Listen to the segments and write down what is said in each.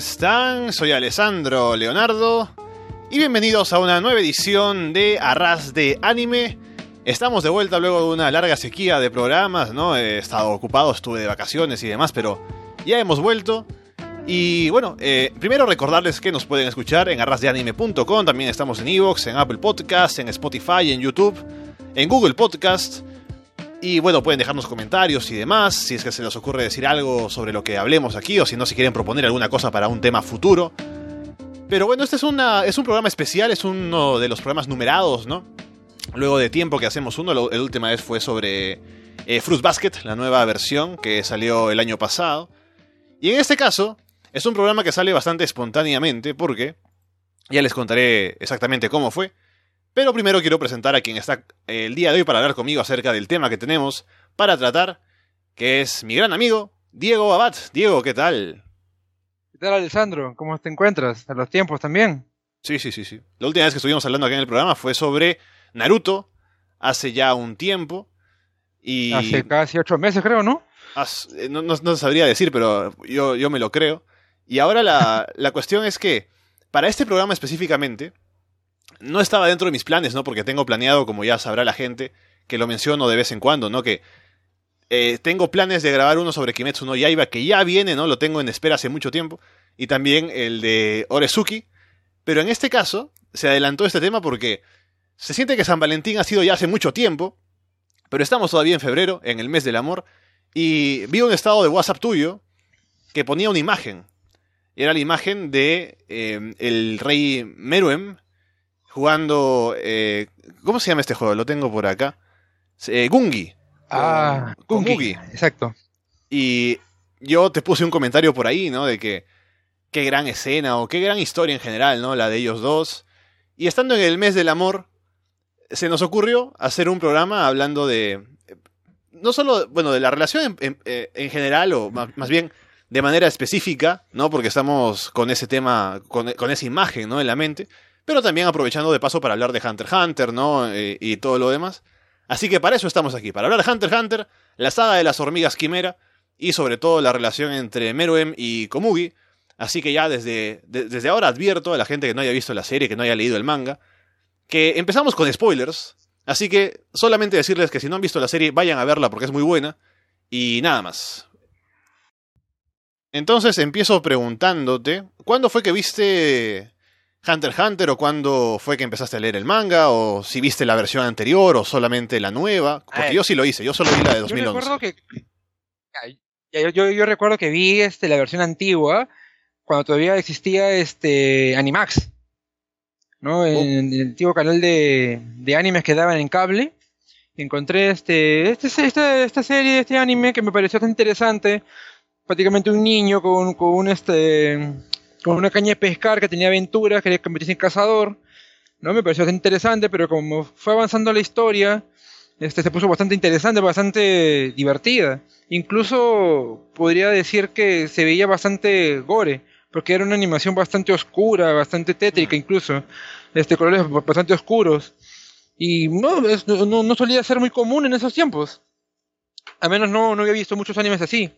están? Soy Alessandro Leonardo y bienvenidos a una nueva edición de Arras de Anime. Estamos de vuelta luego de una larga sequía de programas, ¿no? He estado ocupado, estuve de vacaciones y demás, pero ya hemos vuelto. Y bueno, eh, primero recordarles que nos pueden escuchar en arrasdeanime.com, también estamos en Evox, en Apple Podcasts, en Spotify, en YouTube, en Google Podcasts. Y bueno, pueden dejarnos comentarios y demás, si es que se les ocurre decir algo sobre lo que hablemos aquí, o si no, si quieren proponer alguna cosa para un tema futuro. Pero bueno, este es, una, es un programa especial, es uno de los programas numerados, ¿no? Luego de tiempo que hacemos uno, la última vez fue sobre eh, Fruit Basket, la nueva versión que salió el año pasado. Y en este caso, es un programa que sale bastante espontáneamente, porque ya les contaré exactamente cómo fue. Pero primero quiero presentar a quien está el día de hoy para hablar conmigo acerca del tema que tenemos para tratar, que es mi gran amigo, Diego Abad. Diego, ¿qué tal? ¿Qué tal, Alessandro? ¿Cómo te encuentras? ¿A los tiempos también? Sí, sí, sí, sí. La última vez que estuvimos hablando aquí en el programa fue sobre Naruto, hace ya un tiempo. Y... Hace casi ocho meses, creo, ¿no? Eh, no, no, sabría decir, pero yo, yo me lo creo. Y ahora la, la cuestión es que, para este programa específicamente, no estaba dentro de mis planes, ¿no? Porque tengo planeado, como ya sabrá la gente, que lo menciono de vez en cuando, ¿no? Que eh, tengo planes de grabar uno sobre Kimetsu no Yaiba, que ya viene, ¿no? Lo tengo en espera hace mucho tiempo. Y también el de Orezuki. Pero en este caso, se adelantó este tema porque se siente que San Valentín ha sido ya hace mucho tiempo. Pero estamos todavía en febrero, en el mes del amor. Y vi un estado de WhatsApp tuyo que ponía una imagen. Era la imagen de eh, el rey Meruem jugando... Eh, ¿Cómo se llama este juego? Lo tengo por acá. Eh, Gungi. Ah, Gungi. Exacto. Y yo te puse un comentario por ahí, ¿no? De que qué gran escena o qué gran historia en general, ¿no? La de ellos dos. Y estando en el mes del amor, se nos ocurrió hacer un programa hablando de... No solo, bueno, de la relación en, en, general, o más, bien de manera específica, ¿no? Porque estamos con ese tema, con, con esa imagen, ¿no? En la mente pero también aprovechando de paso para hablar de Hunter x Hunter, ¿no? Eh, y todo lo demás. Así que para eso estamos aquí, para hablar de Hunter x Hunter, la saga de las hormigas quimera y sobre todo la relación entre Meruem y Komugi. Así que ya desde, desde ahora advierto a la gente que no haya visto la serie, que no haya leído el manga, que empezamos con spoilers. Así que solamente decirles que si no han visto la serie, vayan a verla porque es muy buena. Y nada más. Entonces empiezo preguntándote, ¿cuándo fue que viste Hunter x Hunter o cuándo fue que empezaste a leer el manga o si viste la versión anterior o solamente la nueva. Porque yo sí lo hice, yo solo vi la de 2011. Yo recuerdo que, yo, recuerdo que vi este, la versión antigua cuando todavía existía este Animax. ¿no? En, oh. el antiguo canal de, de, animes que daban en cable. Encontré este, este, esta, esta serie, este anime que me pareció tan interesante. Prácticamente un niño con, con un este con una caña de pescar que tenía aventuras, quería convertirse en cazador. ¿no? Me pareció interesante, pero como fue avanzando la historia, este, se puso bastante interesante, bastante divertida. Incluso podría decir que se veía bastante gore, porque era una animación bastante oscura, bastante tétrica incluso, este, colores bastante oscuros. Y no, no, no solía ser muy común en esos tiempos. Al menos no, no había visto muchos animes así.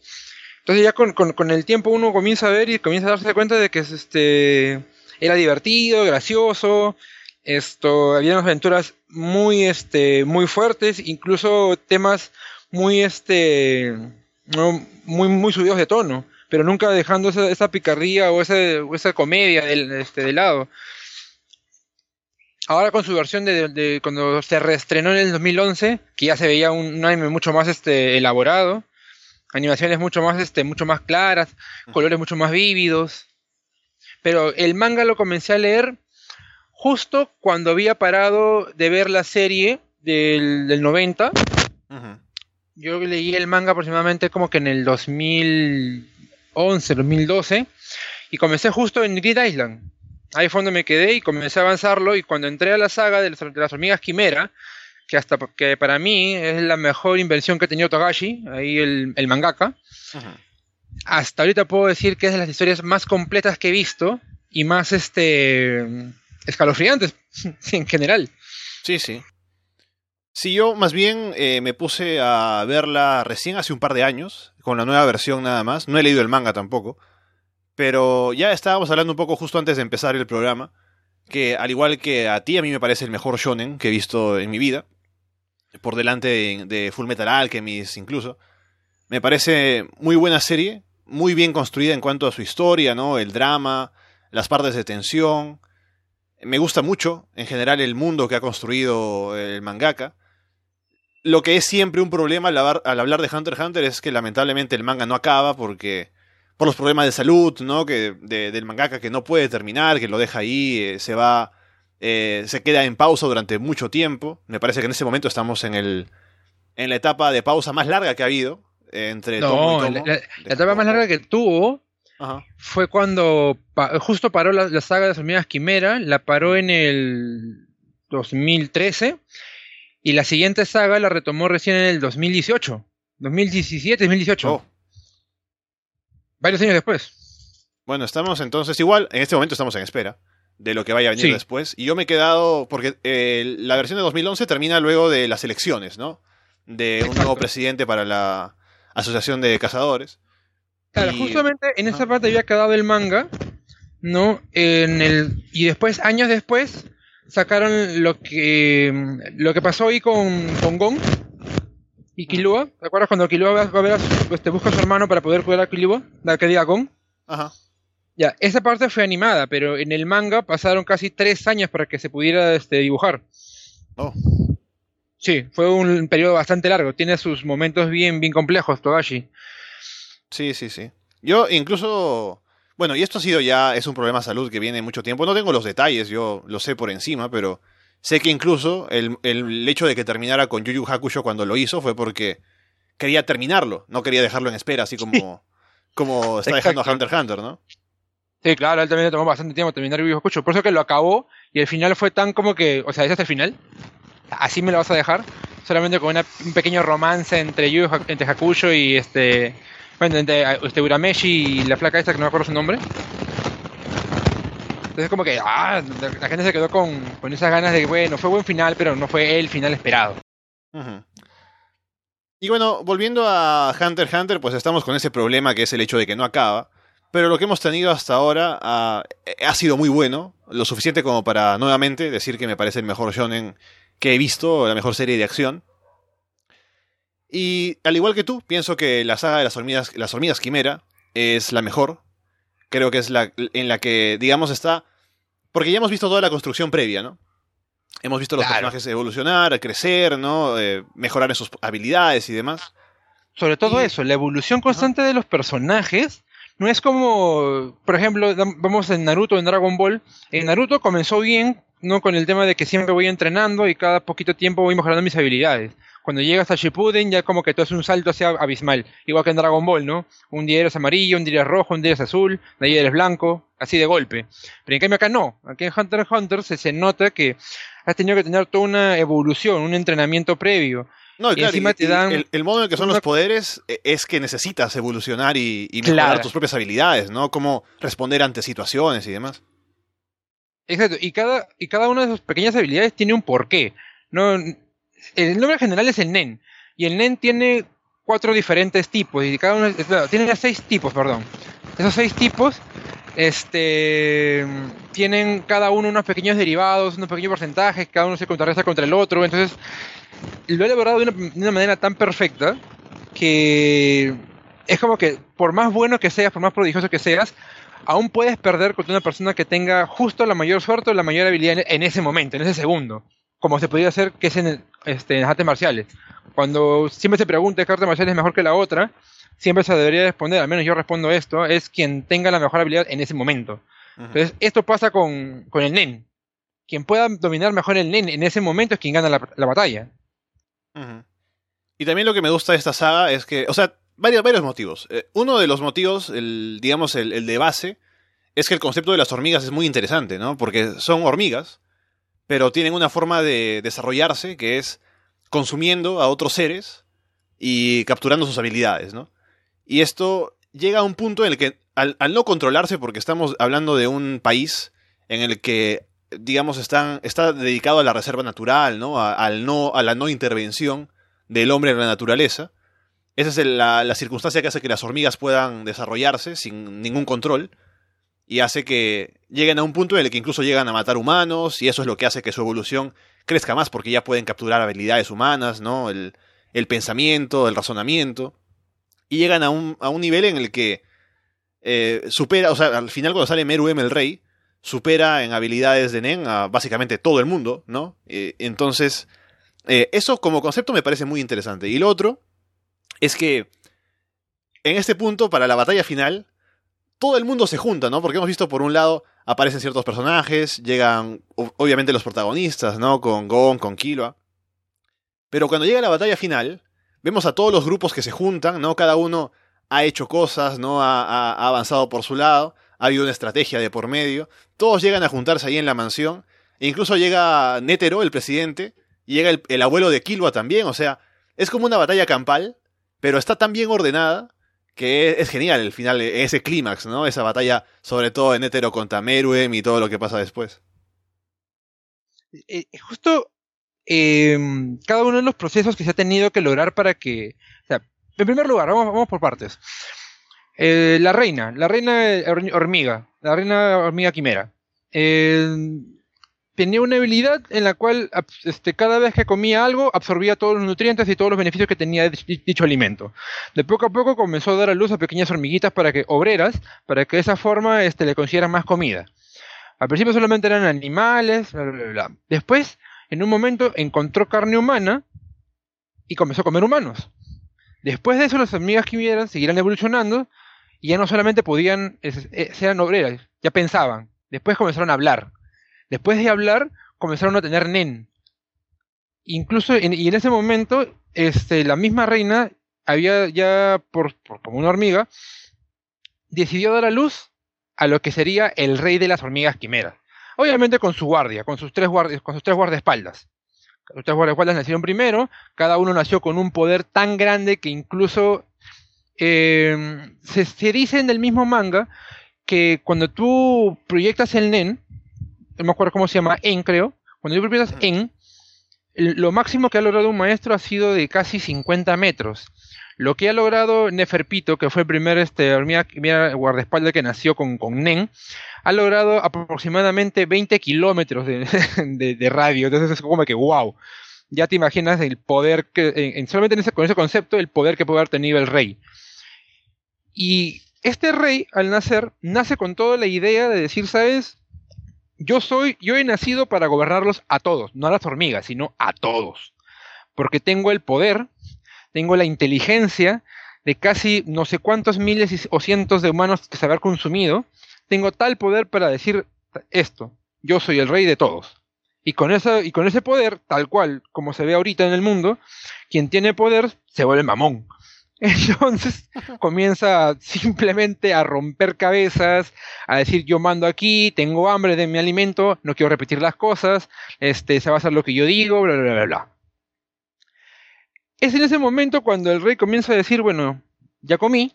Entonces ya con, con, el tiempo uno comienza a ver y comienza a darse cuenta de que este era divertido, gracioso, esto había unas aventuras muy este muy fuertes, incluso temas muy este muy muy subidos de tono, pero nunca dejando esa, esa picardía o esa, esa comedia del, este, de lado. Ahora con su versión de, de, cuando se reestrenó en el 2011, que ya se veía un, anime mucho más este elaborado, animaciones mucho más, este, mucho más claras, colores mucho más vívidos. Pero el manga lo comencé a leer justo cuando había parado de ver la serie del, del 90. Yo leí el manga aproximadamente como que en el 2011, 2012. Y comencé justo en Grid Island. Ahí fue donde me quedé y comencé a avanzarlo. Y cuando entré a la saga de las, de las hormigas quimera, que hasta que para mí es la mejor invención que ha tenido Togashi, ahí el, el mangaka. Hasta ahorita puedo decir que es de las historias más completas que he visto y más este escalofriantes en general. Sí, sí. Sí, yo más bien eh, me puse a verla recién hace un par de años, con la nueva versión nada más. No he leído el manga tampoco. Pero ya estábamos hablando un poco justo antes de empezar el programa, que al igual que a ti, a mí me parece el mejor shonen que he visto en mi vida, por delante de, Full Metal Alchemist incluso. Me parece muy buena serie, muy bien construida en cuanto a su historia, ¿no? El drama, las partes de tensión. Me gusta mucho, en general, el mundo que ha construido el mangaka. Lo que es siempre un problema al hablar, al hablar de Hunter x Hunter es que lamentablemente el manga no acaba porque por los problemas de salud, ¿no? Que de- del mangaka que no puede terminar, que lo deja ahí, eh, se va, eh, se queda en pausa durante mucho tiempo. Me parece que en ese momento estamos en el en la etapa de pausa más larga que ha habido eh, entre tomo No, y tomo. la, la- la etapa más larga que tuvo Ajá. fue cuando pa- justo paró la, la saga de las hormigas Quimera, la paró en el 2013 y la siguiente saga la retomó recién en el 2018, 2017, 2018, Oh, varios años después. Bueno, estamos entonces igual, en este momento estamos en espera de lo que vaya a venir Sí. después. Y yo me he quedado, porque eh, la versión de 2011 termina luego de las elecciones, ¿no? De un nuevo presidente para la Asociación de Cazadores. Claro, Y- justamente en esa parte había quedado el manga, ¿no? En el y después años después sacaron lo que lo que pasó ahí con con Gon y Killua. ¿Te acuerdas cuando Killua va va a ver a su- este, busca a su hermano para poder cuidar a Killua, la que diga Gon? Ajá. Ya, esa parte fue animada, pero en el manga pasaron casi tres años para que se pudiera este, dibujar. Oh, Sí, fue un periodo bastante largo. Tiene sus momentos bien, bien complejos, Togashi. sí, sí, sí. Yo incluso, bueno, y esto ha sido ya, es un problema de salud que viene mucho tiempo. No tengo los detalles, yo lo sé por encima, pero sé que incluso el, el hecho de que terminara con Yu Yu Hakusho cuando lo hizo fue porque quería terminarlo, no quería dejarlo en espera, así como, como está dejando a. Hunter x Hunter, ¿no? Sí, claro, él también le tomó bastante tiempo terminar Yu Yu Hakusho. Por eso que lo acabó y el final fue tan como que, o sea, ¿es hasta el final? ¿Así me lo vas a dejar? Solamente con una- un pequeño romance entre Yu entre Hakusho y este... Bueno, entre este, Urameshi y la flaca esta que no me acuerdo su nombre. Entonces como que, ah, la, gente se quedó con, con esas ganas de bueno, fue buen final, pero no fue el final esperado. Y bueno, volviendo a Hunter x Hunter, pues estamos con ese problema que es el hecho de que no acaba. Pero lo que hemos tenido hasta ahora ha, ha sido muy bueno, lo suficiente como para nuevamente decir que me parece el mejor shonen que he visto, la mejor serie de acción. Y al igual que tú, pienso que la saga de las hormigas, las hormigas quimera es la mejor. Creo que es la en la que, digamos, está... Porque ya hemos visto toda la construcción previa, ¿no? Hemos visto a los Claro. personajes evolucionar, crecer, ¿no? Eh, mejorar en sus habilidades y demás. Sobre todo Y- eso, la evolución constante de los personajes no es como, por ejemplo, vamos en Naruto, en Dragon Ball. En Naruto comenzó bien, no con el tema de que siempre voy entrenando y cada poquito tiempo voy mejorando mis habilidades. Cuando llegas a Shippuden ya como que todo es un salto hacia abismal, igual que en Dragon Ball, ¿no? Un día eres amarillo, un día eres rojo, un día eres azul, de ahí eres blanco, así de golpe. Pero en cambio acá no, aquí en Hunter x Hunter se, se nota que has tenido que tener toda una evolución, un entrenamiento previo. No, y claro, encima y- te y dan el, el modo en el que son una- los poderes eh, es que necesitas evolucionar y, y mejorar Claro. tus propias habilidades, ¿no? Cómo responder ante situaciones y demás. Exacto, y cada, y cada una de sus pequeñas habilidades tiene un porqué. No, el nombre general es el NEN, y el NEN tiene cuatro diferentes tipos, y cada uno, tiene seis tipos, perdón. Esos seis tipos, este, tienen cada uno unos pequeños derivados, unos pequeños porcentajes, cada uno se contrarresta contra el otro, entonces lo he elaborado de una, de una manera tan perfecta que es como que por más bueno que seas, por más prodigioso que seas, aún puedes perder contra una persona que tenga justo la mayor suerte o la mayor habilidad en ese momento, en ese segundo. Como se podría hacer que es en, el- este, en las artes marciales. Cuando siempre se pregunta qué arte marcial es mejor que la otra, siempre se debería responder, al menos yo respondo esto, es quien tenga la mejor habilidad en ese momento. Entonces, esto pasa con, con el NEN. Quien pueda dominar mejor el NEN en ese momento es quien gana la, la batalla. Y también lo que me gusta de esta saga es que, o sea, varios, varios motivos. Eh, uno de los motivos, el, digamos, el, el de base, es que el concepto de las hormigas es muy interesante, ¿no? Porque son hormigas, pero tienen una forma de desarrollarse que es consumiendo a otros seres y capturando sus habilidades, ¿no? Y esto llega a un punto en el que, al, no controlarse, porque estamos hablando de un país en el que, digamos, están, está dedicado a la reserva natural, ¿no? A, al no, a la no intervención del hombre en la naturaleza, Esa es la circunstancia que hace que las hormigas puedan desarrollarse sin ningún control y hace que lleguen a un punto en el que incluso llegan a matar humanos y eso es lo que hace que su evolución crezca más porque ya pueden capturar habilidades humanas, ¿no? El, el pensamiento, el razonamiento y llegan a un, a un nivel en el que eh, supera, o sea, al final cuando sale Meruem el rey, supera en habilidades de Nen a básicamente todo el mundo, ¿no? Eh, entonces, eh, eso como concepto me parece muy interesante. Y lo otro es que en este punto, para la batalla final, todo el mundo se junta, ¿no? Porque hemos visto por un lado aparecen ciertos personajes, llegan obviamente los protagonistas, ¿no? Con Gon, con Killua. Pero cuando llega la batalla final, vemos a todos los grupos que se juntan, ¿no? Cada uno ha hecho cosas, ¿no? Ha, avanzado por su lado, ha habido una estrategia de por medio. Todos llegan a juntarse ahí en la mansión. E incluso llega Netero, el presidente, y llega el, el abuelo de Killua también. O sea, es como una batalla campal, pero está tan bien ordenada que es, genial el final, ese clímax, ¿no? Esa batalla, sobre todo en Hetero contra Meruem y todo lo que pasa después. Eh, eh, justo em, cada uno de los procesos que se ha tenido que lograr para que. O sea, en primer lugar, vamos, vamos por partes. Eh, la reina, la reina hormiga, la reina hormiga quimera tenía una habilidad en la cual este, cada vez que comía algo absorbía todos los nutrientes y todos los beneficios que tenía dicho alimento. De poco a poco comenzó a dar a luz a pequeñas hormiguitas para que obreras, para que de esa forma este, le consiguieran más comida. Al principio solamente eran animales, bla, bla, bla. Después, en un momento, encontró carne humana y comenzó a comer humanos. Después de eso, las hormigas que vieran seguirán evolucionando y ya no solamente podían, eh, ser obreras, ya pensaban. Después comenzaron a hablar Después de hablar, comenzaron a tener nen. Incluso, y en ese momento, este, la misma reina había ya, por, como una hormiga, decidió dar a luz a lo que sería el rey de las hormigas quimeras. Obviamente con su guardia, con sus tres, guardias, con sus tres guardaespaldas. Los tres guardaespaldas nacieron primero, cada uno nació con un poder tan grande que incluso eh, se, se, dice en el mismo manga que cuando tú proyectas el nen, no me acuerdo cómo se llama, En creo, cuando yo propiedad En, lo máximo que ha logrado un maestro ha sido de casi 50 metros. Lo que ha logrado Neferpito, que fue el primer este, hormiga, guardaespaldas que nació con, con Nen, ha logrado aproximadamente 20 kilómetros de, radio. Entonces es como que, wow, ya te imaginas el poder que, en, solamente en ese, con ese concepto, el poder que puede haber tenido el rey. Y este rey, al nacer, nace con toda la idea de decir, ¿sabes? Yo soy, yo he nacido para gobernarlos a todos, no a las hormigas, sino a todos. Porque tengo el poder, tengo la inteligencia de casi no sé cuántos miles o cientos de humanos que se haber consumido, tengo tal poder para decir esto, yo soy el rey de todos. Y con, eso, y con ese poder, tal cual como se ve ahorita en el mundo, quien tiene poder se vuelve mamón. Entonces comienza simplemente a romper cabezas, a decir yo mando aquí, tengo hambre de mi alimento, no quiero repetir las cosas, este, se va a hacer lo que yo digo, bla, bla, bla, bla. Es en ese momento cuando el rey comienza a decir, bueno, ya comí,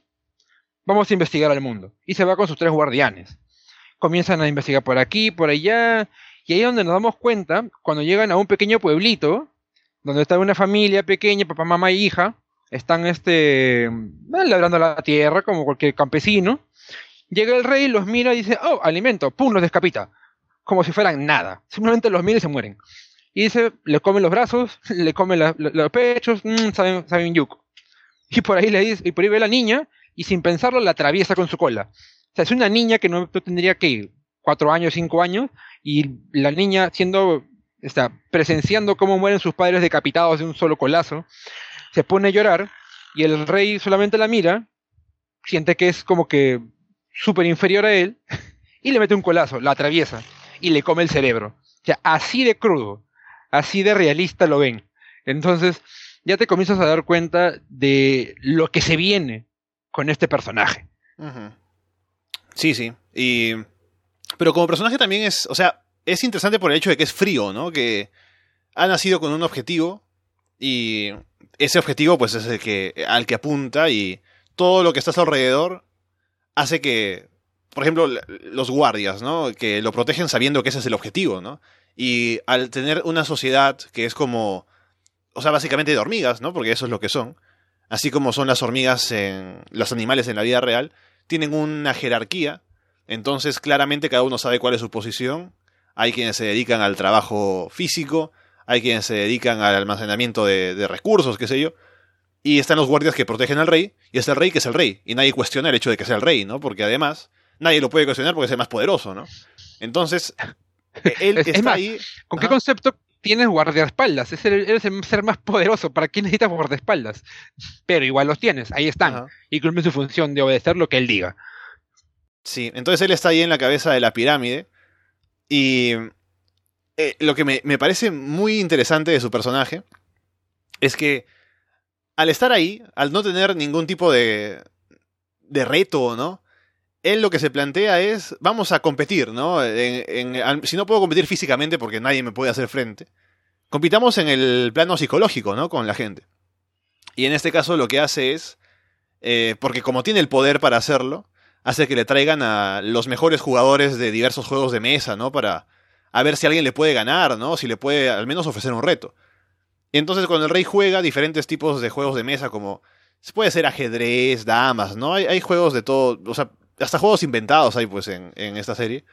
vamos a investigar al mundo. Y se va con sus tres guardianes. Comienzan a investigar por aquí, por allá, y ahí es donde nos damos cuenta, cuando llegan a un pequeño pueblito, donde está una familia pequeña, papá, mamá y hija, están este, eh, labrando la tierra como cualquier campesino. Llega el rey, los mira y dice, oh, alimento, pum, los descapita. Como si fueran nada. Simplemente los mira y se mueren. Y dice, le come los brazos, le come los pechos, mmm, saben, saben yuco. Y por ahí le dice, y por ahí ve la niña, y sin pensarlo la atraviesa con su cola. O sea, es una niña que no, tendría que cuatro años, cinco años, y la niña siendo, está presenciando cómo mueren sus padres decapitados de un solo colazo, se pone a llorar y el rey solamente la mira, siente que es como que súper inferior a él y le mete un colazo, la atraviesa y le come el cerebro. O sea, así de crudo, así de realista lo ven. Entonces, ya te comienzas a dar cuenta de lo que se viene con este personaje. Sí, sí. Y... Pero como personaje también es, o sea, es interesante por el hecho de que es frío, ¿no? Que ha nacido con un objetivo y ese objetivo pues es el que al que apunta y todo lo que está a su alrededor hace que por ejemplo los guardias no que lo protegen sabiendo que ese es el objetivo no y al tener una sociedad que es como o sea básicamente de hormigas no porque eso es lo que son. Así como son las hormigas en los animales en la vida real, tienen una jerarquía, entonces claramente cada uno sabe cuál es su posición. Hay quienes se dedican al trabajo físico, hay quienes se dedican al almacenamiento de, de recursos, qué sé yo, y están los guardias que protegen al rey, y es el rey que es el rey, y nadie cuestiona el hecho de que sea el rey, ¿no? Porque además nadie lo puede cuestionar porque es el más poderoso, ¿no? Entonces, e-, él Es- es está más, ahí. ¿Con qué concepto tienes guardaespaldas? Es el, eres el ser más poderoso. ¿Para qué necesitas guardaespaldas? Pero igual los tienes, ahí están. Y cumplen su función de obedecer lo que él diga. Sí, entonces él está ahí en la cabeza de la pirámide. Y eh, lo que me, me parece muy interesante de su personaje es que al estar ahí, al no tener ningún tipo de, de reto, ¿no? Él lo que se plantea es, vamos a competir, ¿no? Si no puedo competir físicamente porque nadie me puede hacer frente, compitamos en el plano psicológico, ¿no? Con la gente. Y en este caso lo que hace es, eh, porque como tiene el poder para hacerlo, hace que le traigan a los mejores jugadores de diversos juegos de mesa, ¿no? Para a ver si alguien le puede ganar, ¿no? Si le puede al menos ofrecer un reto. Entonces cuando el rey juega diferentes tipos de juegos de mesa, como puede ser ajedrez, damas, ¿no? Hay, hay juegos de todo, o sea, hasta juegos inventados hay pues en, en esta serie.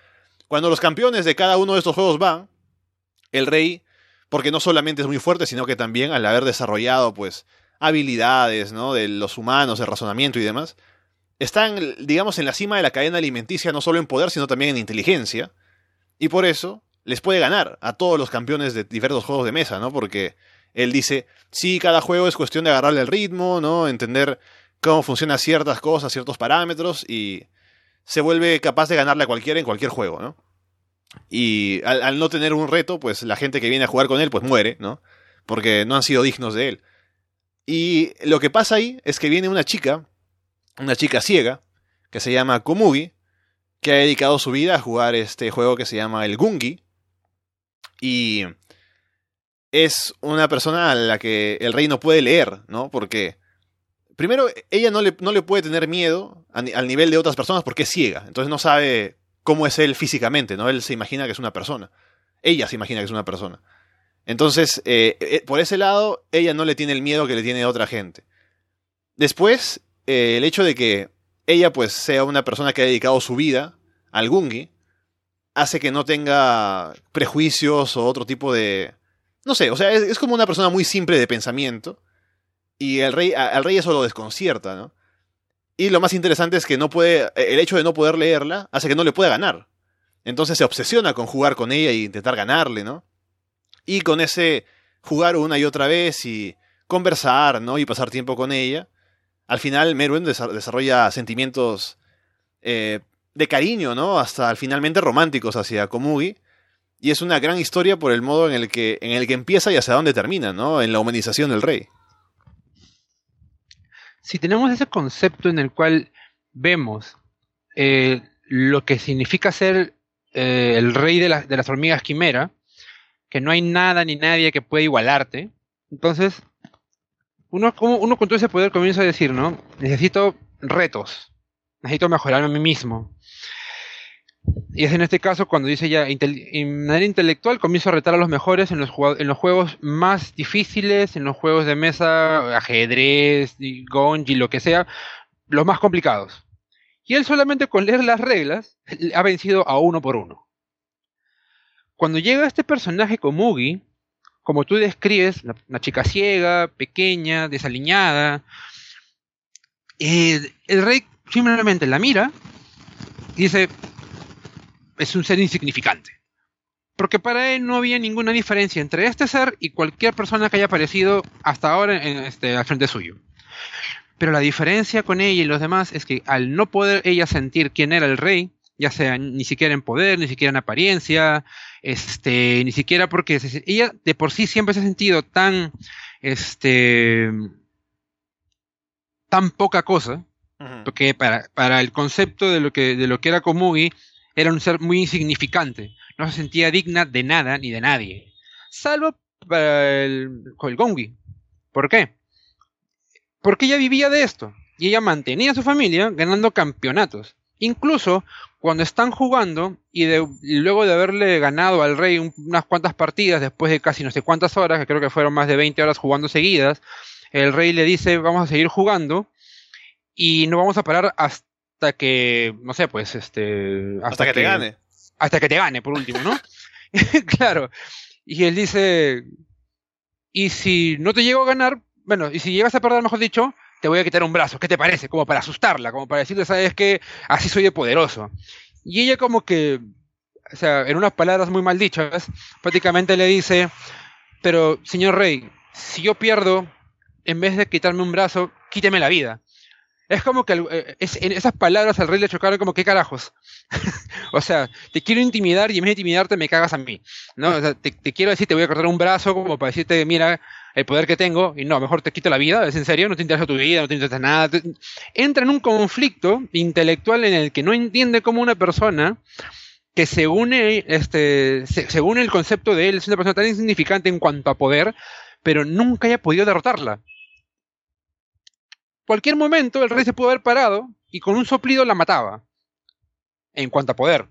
Cuando los campeones de cada uno de estos juegos van, el rey, porque no solamente es muy fuerte, sino que también al haber desarrollado pues habilidades, ¿no? De los humanos, el razonamiento y demás, están, digamos, en la cima de la cadena alimenticia, no solo en poder, sino también en inteligencia. Y por eso les puede ganar a todos los campeones de diversos juegos de mesa, ¿no? Porque él dice, sí, cada juego es cuestión de agarrarle el ritmo, ¿no? Entender cómo funcionan ciertas cosas, ciertos parámetros, y se vuelve capaz de ganarle a cualquiera en cualquier juego, ¿no? Y al, al no tener un reto, pues la gente que viene a jugar con él, pues muere, ¿no? Porque no han sido dignos de él. Y lo que pasa ahí es que viene una chica, una chica ciega, que se llama Komugi, que ha dedicado su vida a jugar este juego que se llama el Gungi. Y es una persona a la que el rey no puede leer, ¿no? Porque, primero, ella no le, no le puede tener miedo al nivel de otras personas porque es ciega. Entonces no sabe cómo es él físicamente, ¿no? Él se imagina que es una persona. Ella se imagina que es una persona. Entonces, eh, eh, por ese lado, ella no le tiene el miedo que le tiene otra gente. Después, eh, el hecho de que ella pues sea una persona que ha dedicado su vida al Gungi, hace que no tenga prejuicios o otro tipo de... No sé, o sea, es, como una persona muy simple de pensamiento. Y el rey, al rey eso lo desconcierta, ¿no? Y lo más interesante es que no puede. El hecho de no poder leerla hace que no le pueda ganar. Entonces se obsesiona con jugar con ella e intentar ganarle, ¿no? Y con ese jugar una y otra vez y conversar, ¿no? Y pasar tiempo con ella. Al final Merwin desa- desarrolla sentimientos eh, de cariño, ¿no? Hasta finalmente románticos hacia Komugi. Y es una gran historia por el modo en el que, en el que empieza y hacia dónde termina, ¿no? En la humanización del rey. si tenemos ese concepto en el cual vemos eh, lo que significa ser eh, el rey de, de las hormigas quimera, que no hay nada ni nadie que pueda igualarte, entonces uno, como- uno con todo ese poder comienza a decir, ¿no? Necesito retos, necesito mejorarme a mí mismo. Y es en este caso cuando dice ya, en manera intelectual comienzo a retar a los mejores en los, en los juegos más difíciles, en los juegos de mesa, ajedrez, gonji, lo que sea, los más complicados. Y él solamente con leer las reglas ha vencido a uno por uno. Cuando llega este personaje Komugi, como tú describes, la- una chica ciega, pequeña, desaliñada, eh, el rey simplemente la mira y dice, es un ser insignificante. Porque para él no había ninguna diferencia entre este ser y cualquier persona que haya aparecido hasta ahora en, este, al frente suyo. Pero la diferencia con ella y los demás es que al no poder ella sentir quién era el rey, ya sea ni siquiera en poder, ni siquiera en apariencia, este, ni siquiera porque se- ella de por sí siempre se ha sentido tan, este, tan poca cosa, porque para, para el concepto de lo que, de lo que era Komugi, era un ser muy insignificante. No se sentía digna de nada ni de nadie. Salvo para el, el Gongi. ¿Por qué? Porque ella vivía de esto. Y ella mantenía a su familia ganando campeonatos. Incluso cuando están jugando y, de- y luego de haberle ganado al rey un- unas cuantas partidas después de casi no sé cuántas horas, que creo que fueron más de 20 horas jugando seguidas, el rey le dice, vamos a seguir jugando y no vamos a parar hasta que, no sé, pues, este... Hasta, que, te gane. Hasta que te gane, por último, ¿no? claro. Y él dice, y si no te llego a ganar, bueno, y si llegas a perder, mejor dicho, te voy a quitar un brazo. ¿Qué te parece? Como para asustarla, como para decirle, sabes que así soy de poderoso. Y ella como que, o sea, en unas palabras muy mal dichas, prácticamente le dice, pero señor rey, si yo pierdo, en vez de quitarme un brazo, quíteme la vida. Es como que eh, en esas palabras al rey le chocaron como, ¿qué carajos? o sea, te quiero intimidar y en vez de intimidarte me cagas a mí. ¿no? te, quiero decir, te voy a cortar un brazo como para decirte, mira, el poder que tengo, y no, mejor te quito la vida, es en serio, no te interesa tu vida, no te interesa nada. Entra en un conflicto intelectual en el que no entiende cómo una persona que según, este, según el concepto de él es una persona tan insignificante en cuanto a poder, pero nunca haya podido derrotarla. Cualquier momento el rey se pudo haber parado y con un soplido la mataba, en cuanto a poder.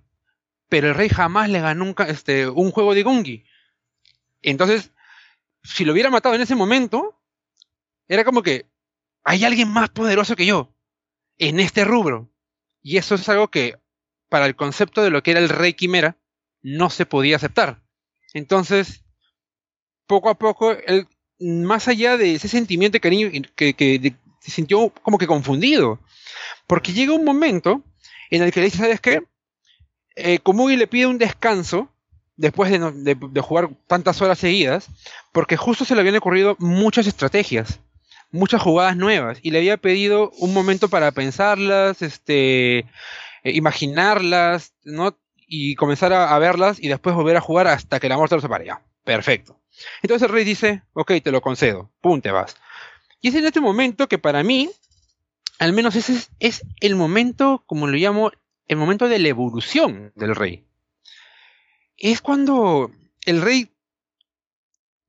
Pero el rey jamás le ganó un, este, un juego de Gungi. Entonces, si lo hubiera matado en ese momento, era como que hay alguien más poderoso que yo en este rubro. Y eso es algo que para el concepto de lo que era el rey quimera, no se podía aceptar. Entonces, poco a poco, él, más allá de ese sentimiento de cariño que, se sintió como que confundido. Porque llega un momento en el que le dice, ¿sabes qué? Eh, le pide un descanso después de, de, jugar tantas horas seguidas, porque justo se le habían ocurrido muchas estrategias, muchas jugadas nuevas, y le había pedido un momento para pensarlas, este, eh, imaginarlas, ¿no? Y comenzar a, verlas y después volver a jugar hasta que la muerte los separe. perfecto. Entonces el rey dice, ok, te lo concedo, pum, te vas. Y es en este momento que para mí, al menos ese es, el momento, como lo llamo, el momento de la evolución del rey. Es cuando el rey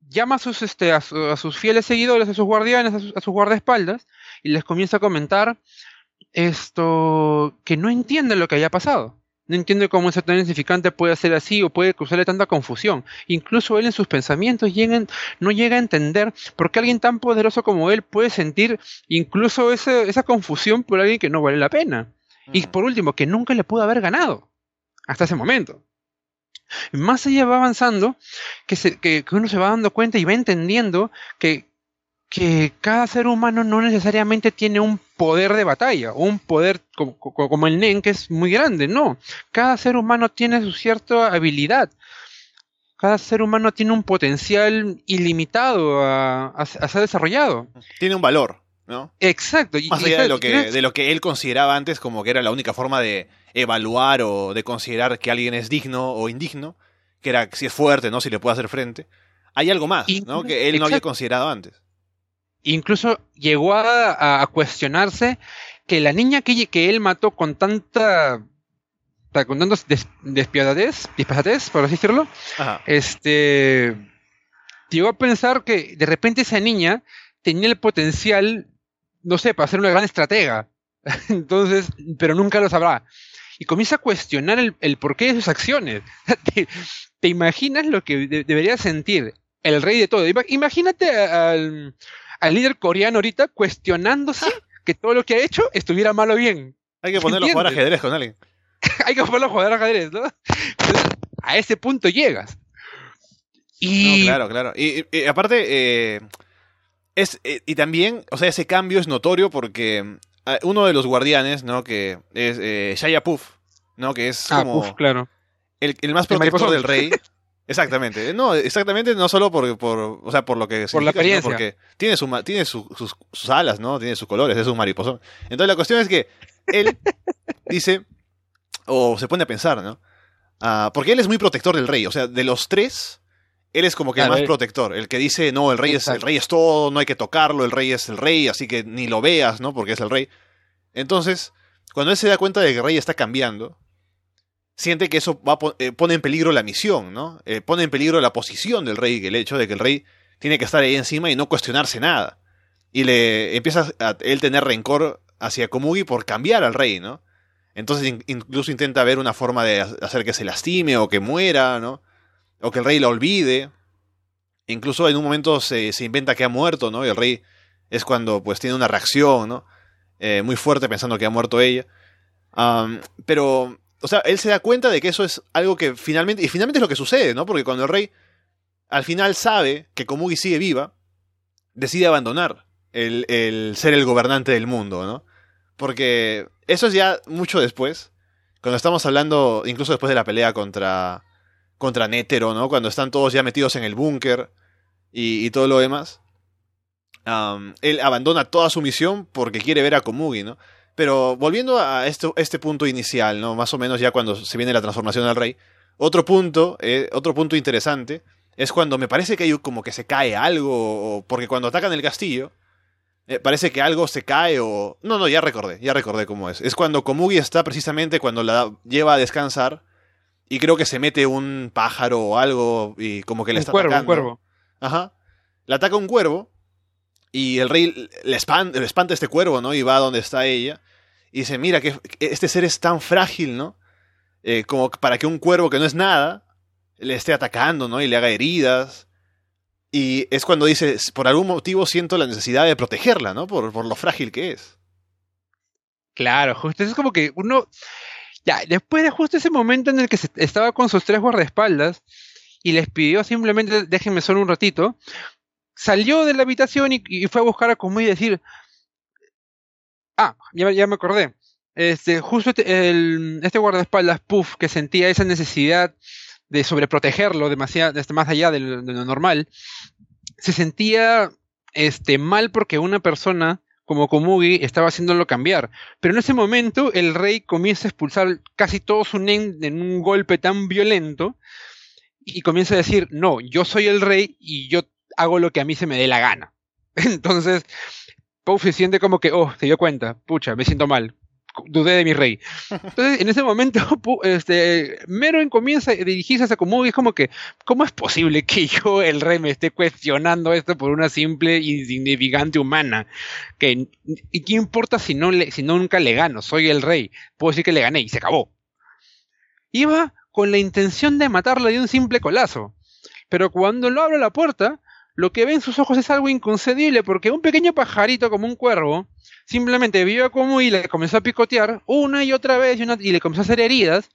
llama a sus, este, fieles seguidores, a sus guardianes, a sus, a sus guardaespaldas, y les comienza a comentar esto que no entiende lo que haya pasado. No entiende cómo un ser tan insignificante puede ser así o puede causarle tanta confusión. Incluso él en sus pensamientos no llega a entender por qué alguien tan poderoso como él puede sentir incluso esa confusión por alguien que no vale la pena. Y por último, que nunca le pudo haber ganado hasta ese momento. Más allá va avanzando, que, que uno se va dando cuenta y va entendiendo que que cada ser humano no necesariamente tiene un poder de batalla, o un poder como, el Nen, que es muy grande, no. Cada ser humano tiene su cierta habilidad. Cada ser humano tiene un potencial ilimitado a, ser desarrollado. Tiene un valor, ¿no? Exacto. Más allá de lo, que, de lo que él consideraba antes como que era la única forma de evaluar o de considerar que alguien es digno o indigno, que era si es fuerte, ¿no? Si le puede hacer frente. Hay algo más, ¿no? Que él no había considerado antes. Incluso llegó a, cuestionarse que la niña que, que, él mató con tanta con tantos despiadades, disparatez, por así decirlo, este llegó a pensar que de repente esa niña tenía el potencial, no sé, para ser una gran estratega. Entonces, pero nunca lo sabrá. Y comienza a cuestionar el, porqué de sus acciones. ¿Te, imaginas lo que debería sentir el rey de todo? Imagínate al, al líder coreano ahorita cuestionándose que todo lo que ha hecho estuviera mal o bien. Hay que ponerlo a jugar ajedrez con alguien. Hay que ponerlo a jugar ajedrez, ¿no? a ese punto llegas. Y... claro, claro. Y, aparte, eh, es, eh, y también, o sea, ese cambio es notorio porque eh, uno de los guardianes, ¿no? Que es eh, Shaya Puff, ¿no? Que es ah, como... claro. El, el más protector del rey. Exactamente, no, exactamente, no solo por, por, o sea, por lo que por la experiencia, porque tiene, su, tiene sus, sus, alas, ¿no? Tiene sus colores, es un mariposón. Entonces la cuestión es que él dice, o se pone a pensar, ¿no? Ah, porque él es muy protector del rey, o sea, de los tres, él es como que el más protector, el que dice, no, el rey, es, el rey es todo, no hay que tocarlo, el rey es el rey, así que ni lo veas, ¿no? Porque es el rey. Entonces, cuando él se da cuenta de que el rey está cambiando, siente que eso eh, pone en peligro la misión, ¿no? Eh, pone en peligro la posición del rey, el hecho de que el rey tiene que estar ahí encima y no cuestionarse nada. Y le empieza a él tener rencor hacia Komugi por cambiar al rey, ¿no? Entonces incluso intenta ver una forma de hacer que se lastime o que muera, ¿no? O que el rey la olvide. Incluso en un momento se, se inventa que ha muerto, ¿no? Y el rey es cuando pues tiene una reacción, ¿no? Eh, muy fuerte pensando que ha muerto ella. Pero, o sea, él se da cuenta de que eso es algo que finalmente, y finalmente es lo que sucede, ¿no? Porque cuando el rey al final sabe que Komugi sigue viva, decide abandonar el, el ser el gobernante del mundo, ¿no? Porque eso es ya mucho después, cuando estamos hablando, incluso después de la pelea contra, contra Nétero, ¿no? Cuando están todos ya metidos en el búnker y, todo lo demás. Él abandona toda su misión porque quiere ver a Komugi, ¿no? Pero volviendo a esto, este punto inicial, ¿no? Más o menos ya cuando se viene la transformación al rey. Otro punto, eh, otro punto interesante, es cuando me parece que hay como que se cae algo, porque cuando atacan el castillo, eh, parece que algo se cae o... No, no, ya recordé, ya recordé cómo es. Es cuando Komugi está precisamente cuando la lleva a descansar y creo que se mete un pájaro o algo y como que le Un está cuervo, un atacando. cuervo. Ajá. Le ataca un cuervo y el rey le espanta, le espanta este cuervo, ¿no? Y va a donde está ella y dice, mira, que este ser es tan frágil, ¿no? Eh, como para que un cuervo que no es nada le esté atacando, ¿no? Y le haga heridas. Y es cuando dice, por algún motivo siento la necesidad de protegerla, ¿no? Por, por lo frágil que es. Claro, justo es como que uno, ya, después de justo ese momento en el que se- estaba con sus tres guardaespaldas y les pidió simplemente déjenme solo un ratito, salió de la habitación y, fue a buscar a Komugi y decir, ah, ya, me- acordé, este, justo este, este guardaespaldas, Puff, que sentía esa necesidad de sobreprotegerlo demasiado, este, más allá de lo, de lo normal, se sentía este, mal porque una persona como Komugi estaba haciéndolo cambiar. Pero en ese momento el rey comienza a expulsar casi todo su nen en un golpe tan violento y comienza a decir, no, yo soy el rey y yo hago lo que a mí se me dé la gana. Entonces, Pau se siente como que, oh, se dio cuenta, pucha, me siento mal. Dudé de mi rey. Entonces, en ese momento, este, Meron comienza a dirigirse hacia Komugi. Es como que, ¿cómo es posible que yo, el rey, me esté cuestionando esto por una simple y insignificante humana? Que, ¿Y qué importa si, no le, si nunca le gano? Soy el rey. Puedo decir que le gané y se acabó. Iba con la intención de matarla de un simple colazo. Pero cuando lo abre la puerta, lo que ve en sus ojos es algo inconcebible porque un pequeño pajarito como un cuervo simplemente vio a Komugi y le comenzó a picotear una y otra vez y, le comenzó a hacer heridas.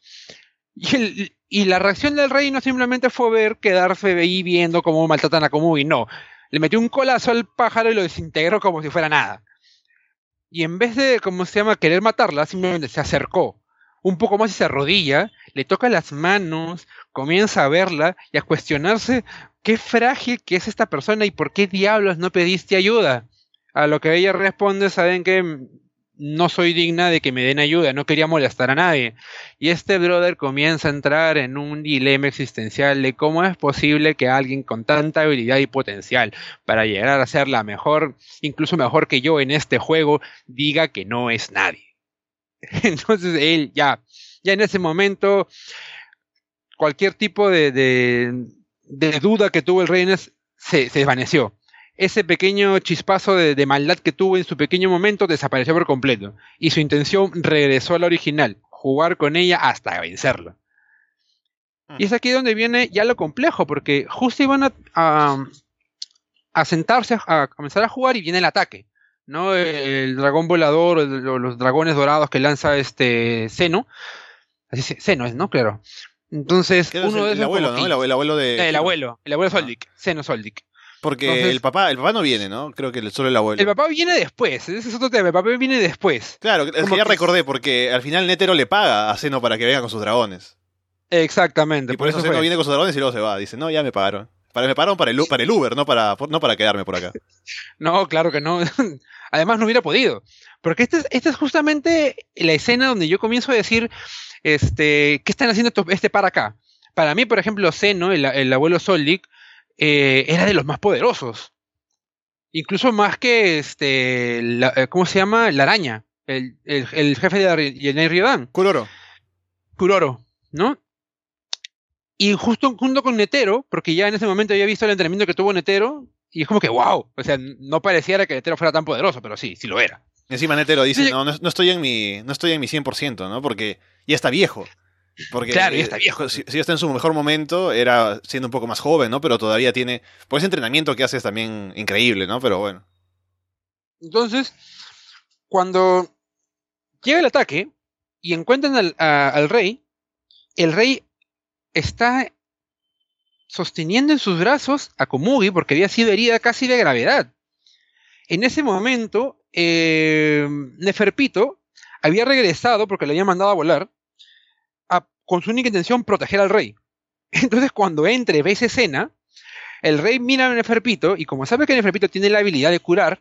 Y, la reacción del rey no simplemente fue ver, quedarse ahí viendo cómo maltratan a Komugi, no. Le metió un colazo al pájaro y lo desintegró como si fuera nada. Y en vez de, como se llama, querer matarla, simplemente se acercó un poco más y se arrodilla, le toca las manos, comienza a verla y a cuestionarse qué frágil que es esta persona y por qué diablos no pediste ayuda. A lo que ella responde, saben que no soy digna de que me den ayuda, no quería molestar a nadie. Y este brother comienza a entrar en un dilema existencial de cómo es posible que alguien con tanta habilidad y potencial para llegar a ser la mejor, incluso mejor que yo en este juego, diga que no es nadie. Entonces él ya, ya en ese momento, cualquier tipo de, de, de duda que tuvo el rey se, se desvaneció. Ese pequeño chispazo de, de maldad que tuvo en su pequeño momento desapareció por completo. Y su intención regresó a la original, jugar con ella hasta vencerla. Y es aquí donde viene ya lo complejo, porque justo iban a, a, a sentarse, a, a comenzar a jugar y viene el ataque. ¿no? El dragón volador, el- los dragones dorados que lanza este Seno. Así se, Seno es, ¿no? Claro. Entonces, es uno el, de el esos abuelo, como ¿no? El, el abuelo de... el abuelo, el abuelo Ah. Soldic, Seno Soldic. Porque Entonces- el papá, el papá no viene, ¿no? Creo que solo el abuelo. El papá viene después, ese es otro tema, el papá viene después. Claro, es que ya que- recordé, porque al final Netero le paga a Zeno para que venga con sus dragones. Exactamente, Y por eso fue. viene con sus dragones y luego se va. Dice, no, ya me pagaron. Para, me pagaron para el, para el Uber, no para, no para quedarme por acá. No, claro que no. Además no hubiera podido. Porque esta es, esta es justamente la escena donde yo comienzo a decir, este, ¿qué están haciendo estos- este para acá? Para mí, por ejemplo, Zeno, el, el abuelo Soldic, eh, era de los más poderosos. Incluso más que, este, la- eh, ¿cómo se llama? La araña. El, el- el jefe de Yenei Ryodan. Kuroro. Kuroro, ¿no? Y justo junto con Netero, porque ya en ese momento había visto el entrenamiento que tuvo Netero, y es como que wow, o sea, no pareciera que Netero fuera tan poderoso, pero sí, sí lo era. Encima Netero dice, Sí. no, no, no estoy en mi, no estoy en mi 100%, ¿no? Porque ya está viejo. Porque Claro, ya está viejo. Si, si está en su mejor momento, era siendo un poco más joven, ¿no? Pero todavía tiene, pues ese entrenamiento que hace es también increíble, ¿no? Pero bueno. Entonces, cuando llega el ataque y encuentran al, a- al rey, el rey está sosteniendo en sus brazos a Komugi porque había sido herida casi de gravedad. En ese momento, eh, Neferpito había regresado porque le había mandado a volar a- con su única intención proteger al rey. Entonces, cuando entre, ve esa escena, el rey mira a Neferpito y como sabe que Neferpito tiene la habilidad de curar,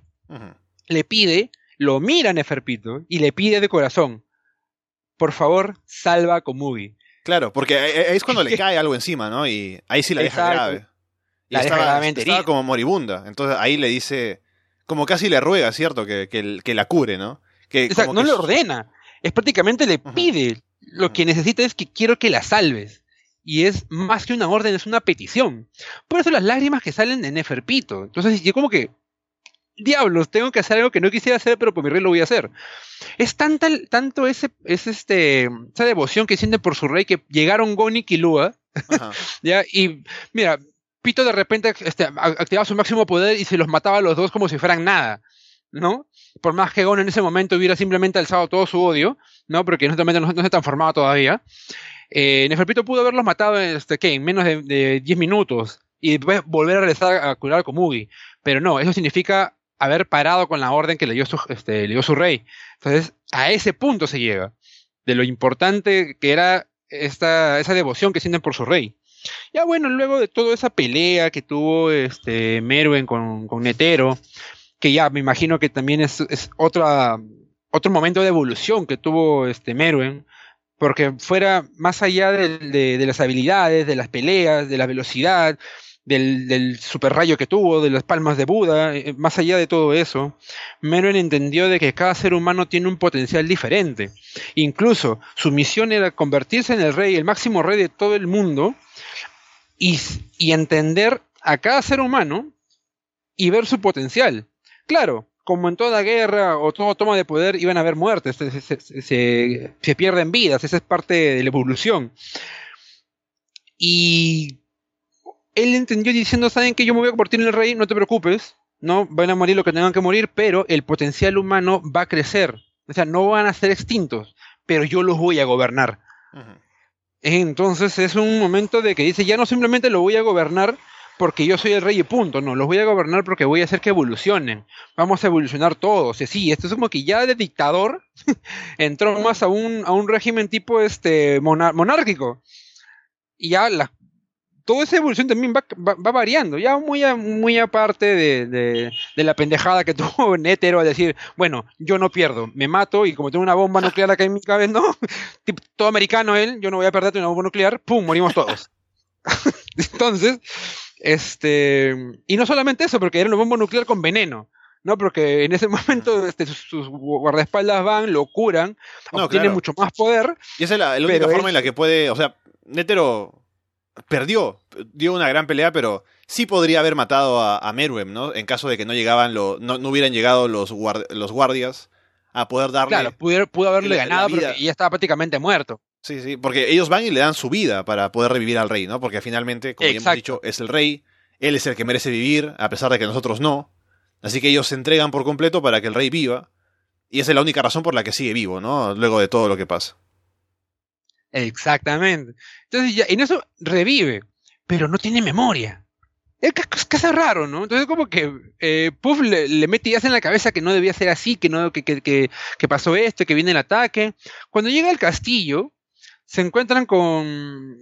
le pide, lo mira a Neferpito y le pide de corazón, por favor, salva a Komugi. Claro, porque ahí es cuando le cae algo encima, ¿no? Y ahí sí la deja Exacto. grave. Y La deja estaba, gravemente estaba como moribunda. Entonces ahí le dice, como casi le ruega, ¿cierto? Que, que, que la cure, ¿no? Que, O sea, como no que le ordena, es prácticamente le pide. Lo que necesita es que quiero que la salves. Y es más que una orden, es una petición. Por eso las lágrimas que salen de Neferpito. Entonces, yo como que, diablos, tengo que hacer algo que no quisiera hacer, pero por mi rey lo voy a hacer. Es tanta, tanto ese, es este, esa devoción que siente por su rey que llegaron Gon y. ¿ya? Y mira, Pito de repente este, activaba su máximo poder y se los mataba a los dos como si fueran nada, ¿no? Por más que Gon en ese momento hubiera simplemente alzado todo su odio, ¿no? Porque momento no, no se transformaba todavía. Eh, Neferpito pudo haberlos matado este, en menos de, de 10 minutos y después volver a regresar a curar a Komugi. Pero no, eso significa haber parado con la orden que le dio su, este, le dio su rey. Entonces, a ese punto se llega, de lo importante que era esta, esa devoción que sienten por su rey. Ya bueno, luego de toda esa pelea que tuvo este Merwen con, con Netero, que ya me imagino que también es, otra, otro momento de evolución que tuvo este Merwen, porque fuera más allá de, de las habilidades, de las peleas, de la velocidad, del, del super rayo que tuvo, de las palmas de Buda, eh, más allá de todo eso, Merwen entendió de que cada ser humano tiene un potencial diferente. Incluso su misión era convertirse en el rey, el máximo rey de todo el mundo, y, entender a cada ser humano y ver su potencial. Claro, como en toda guerra o toda toma de poder iban a haber muertes, se, pierden vidas, esa es parte de la evolución. Y él entendió diciendo, saben que yo me voy a convertir en el rey, no te preocupes, no van a morir lo que tengan que morir, pero el potencial humano va a crecer. O sea, no van a ser extintos, pero yo los voy a gobernar. Ujú. Entonces es un momento de que dice, ya no simplemente lo voy a gobernar porque yo soy el rey y punto, no, los voy a gobernar porque voy a hacer que evolucionen. Vamos a evolucionar todos. Y sí, esto es como que ya de dictador entró más a un, a un régimen tipo este monárquico. Y ya la, toda esa evolución también va, va- va variando, ya muy, a- muy aparte de, de- de la pendejada que tuvo Nétero a decir, bueno, yo no pierdo, me mato y como tengo una bomba nuclear acá en mi cabeza, ¿no? Tipo, todo americano él, yo no voy a perderte una bomba nuclear, ¡pum! Morimos todos. Entonces, este. Y no solamente eso, porque era una bomba nuclear con veneno. ¿no? Porque en ese momento este, sus, guardaespaldas van, lo curan, No, obtiene claro. mucho más poder. Y esa es la, la única forma en la que puede. O sea, Netero perdió, dio una gran pelea, pero sí podría haber matado a, a Meruem, ¿no? En caso de que no llegaban lo, no, no hubieran llegado los, guard- los guardias a poder darle. Claro, pudo, pudo haberle la- ganado, pero ya estaba prácticamente muerto. Sí, sí, porque ellos van y le dan su vida para poder revivir al rey, ¿no? Porque finalmente, como ya hemos dicho, es el rey, él es el que merece vivir, a pesar de que nosotros no. Así que ellos se entregan por completo para que el rey viva. Y esa es la única razón por la que sigue vivo, ¿no? Luego de todo lo que pasa. Exactamente. Entonces, ya, en eso revive, pero no tiene memoria. Es casi raro, ¿no? Entonces, como que eh, Puff le, le mete ideas en la cabeza que no debía ser así, que, no, que, que, que, que pasó esto, que viene el ataque. Cuando llega al castillo, se encuentran con,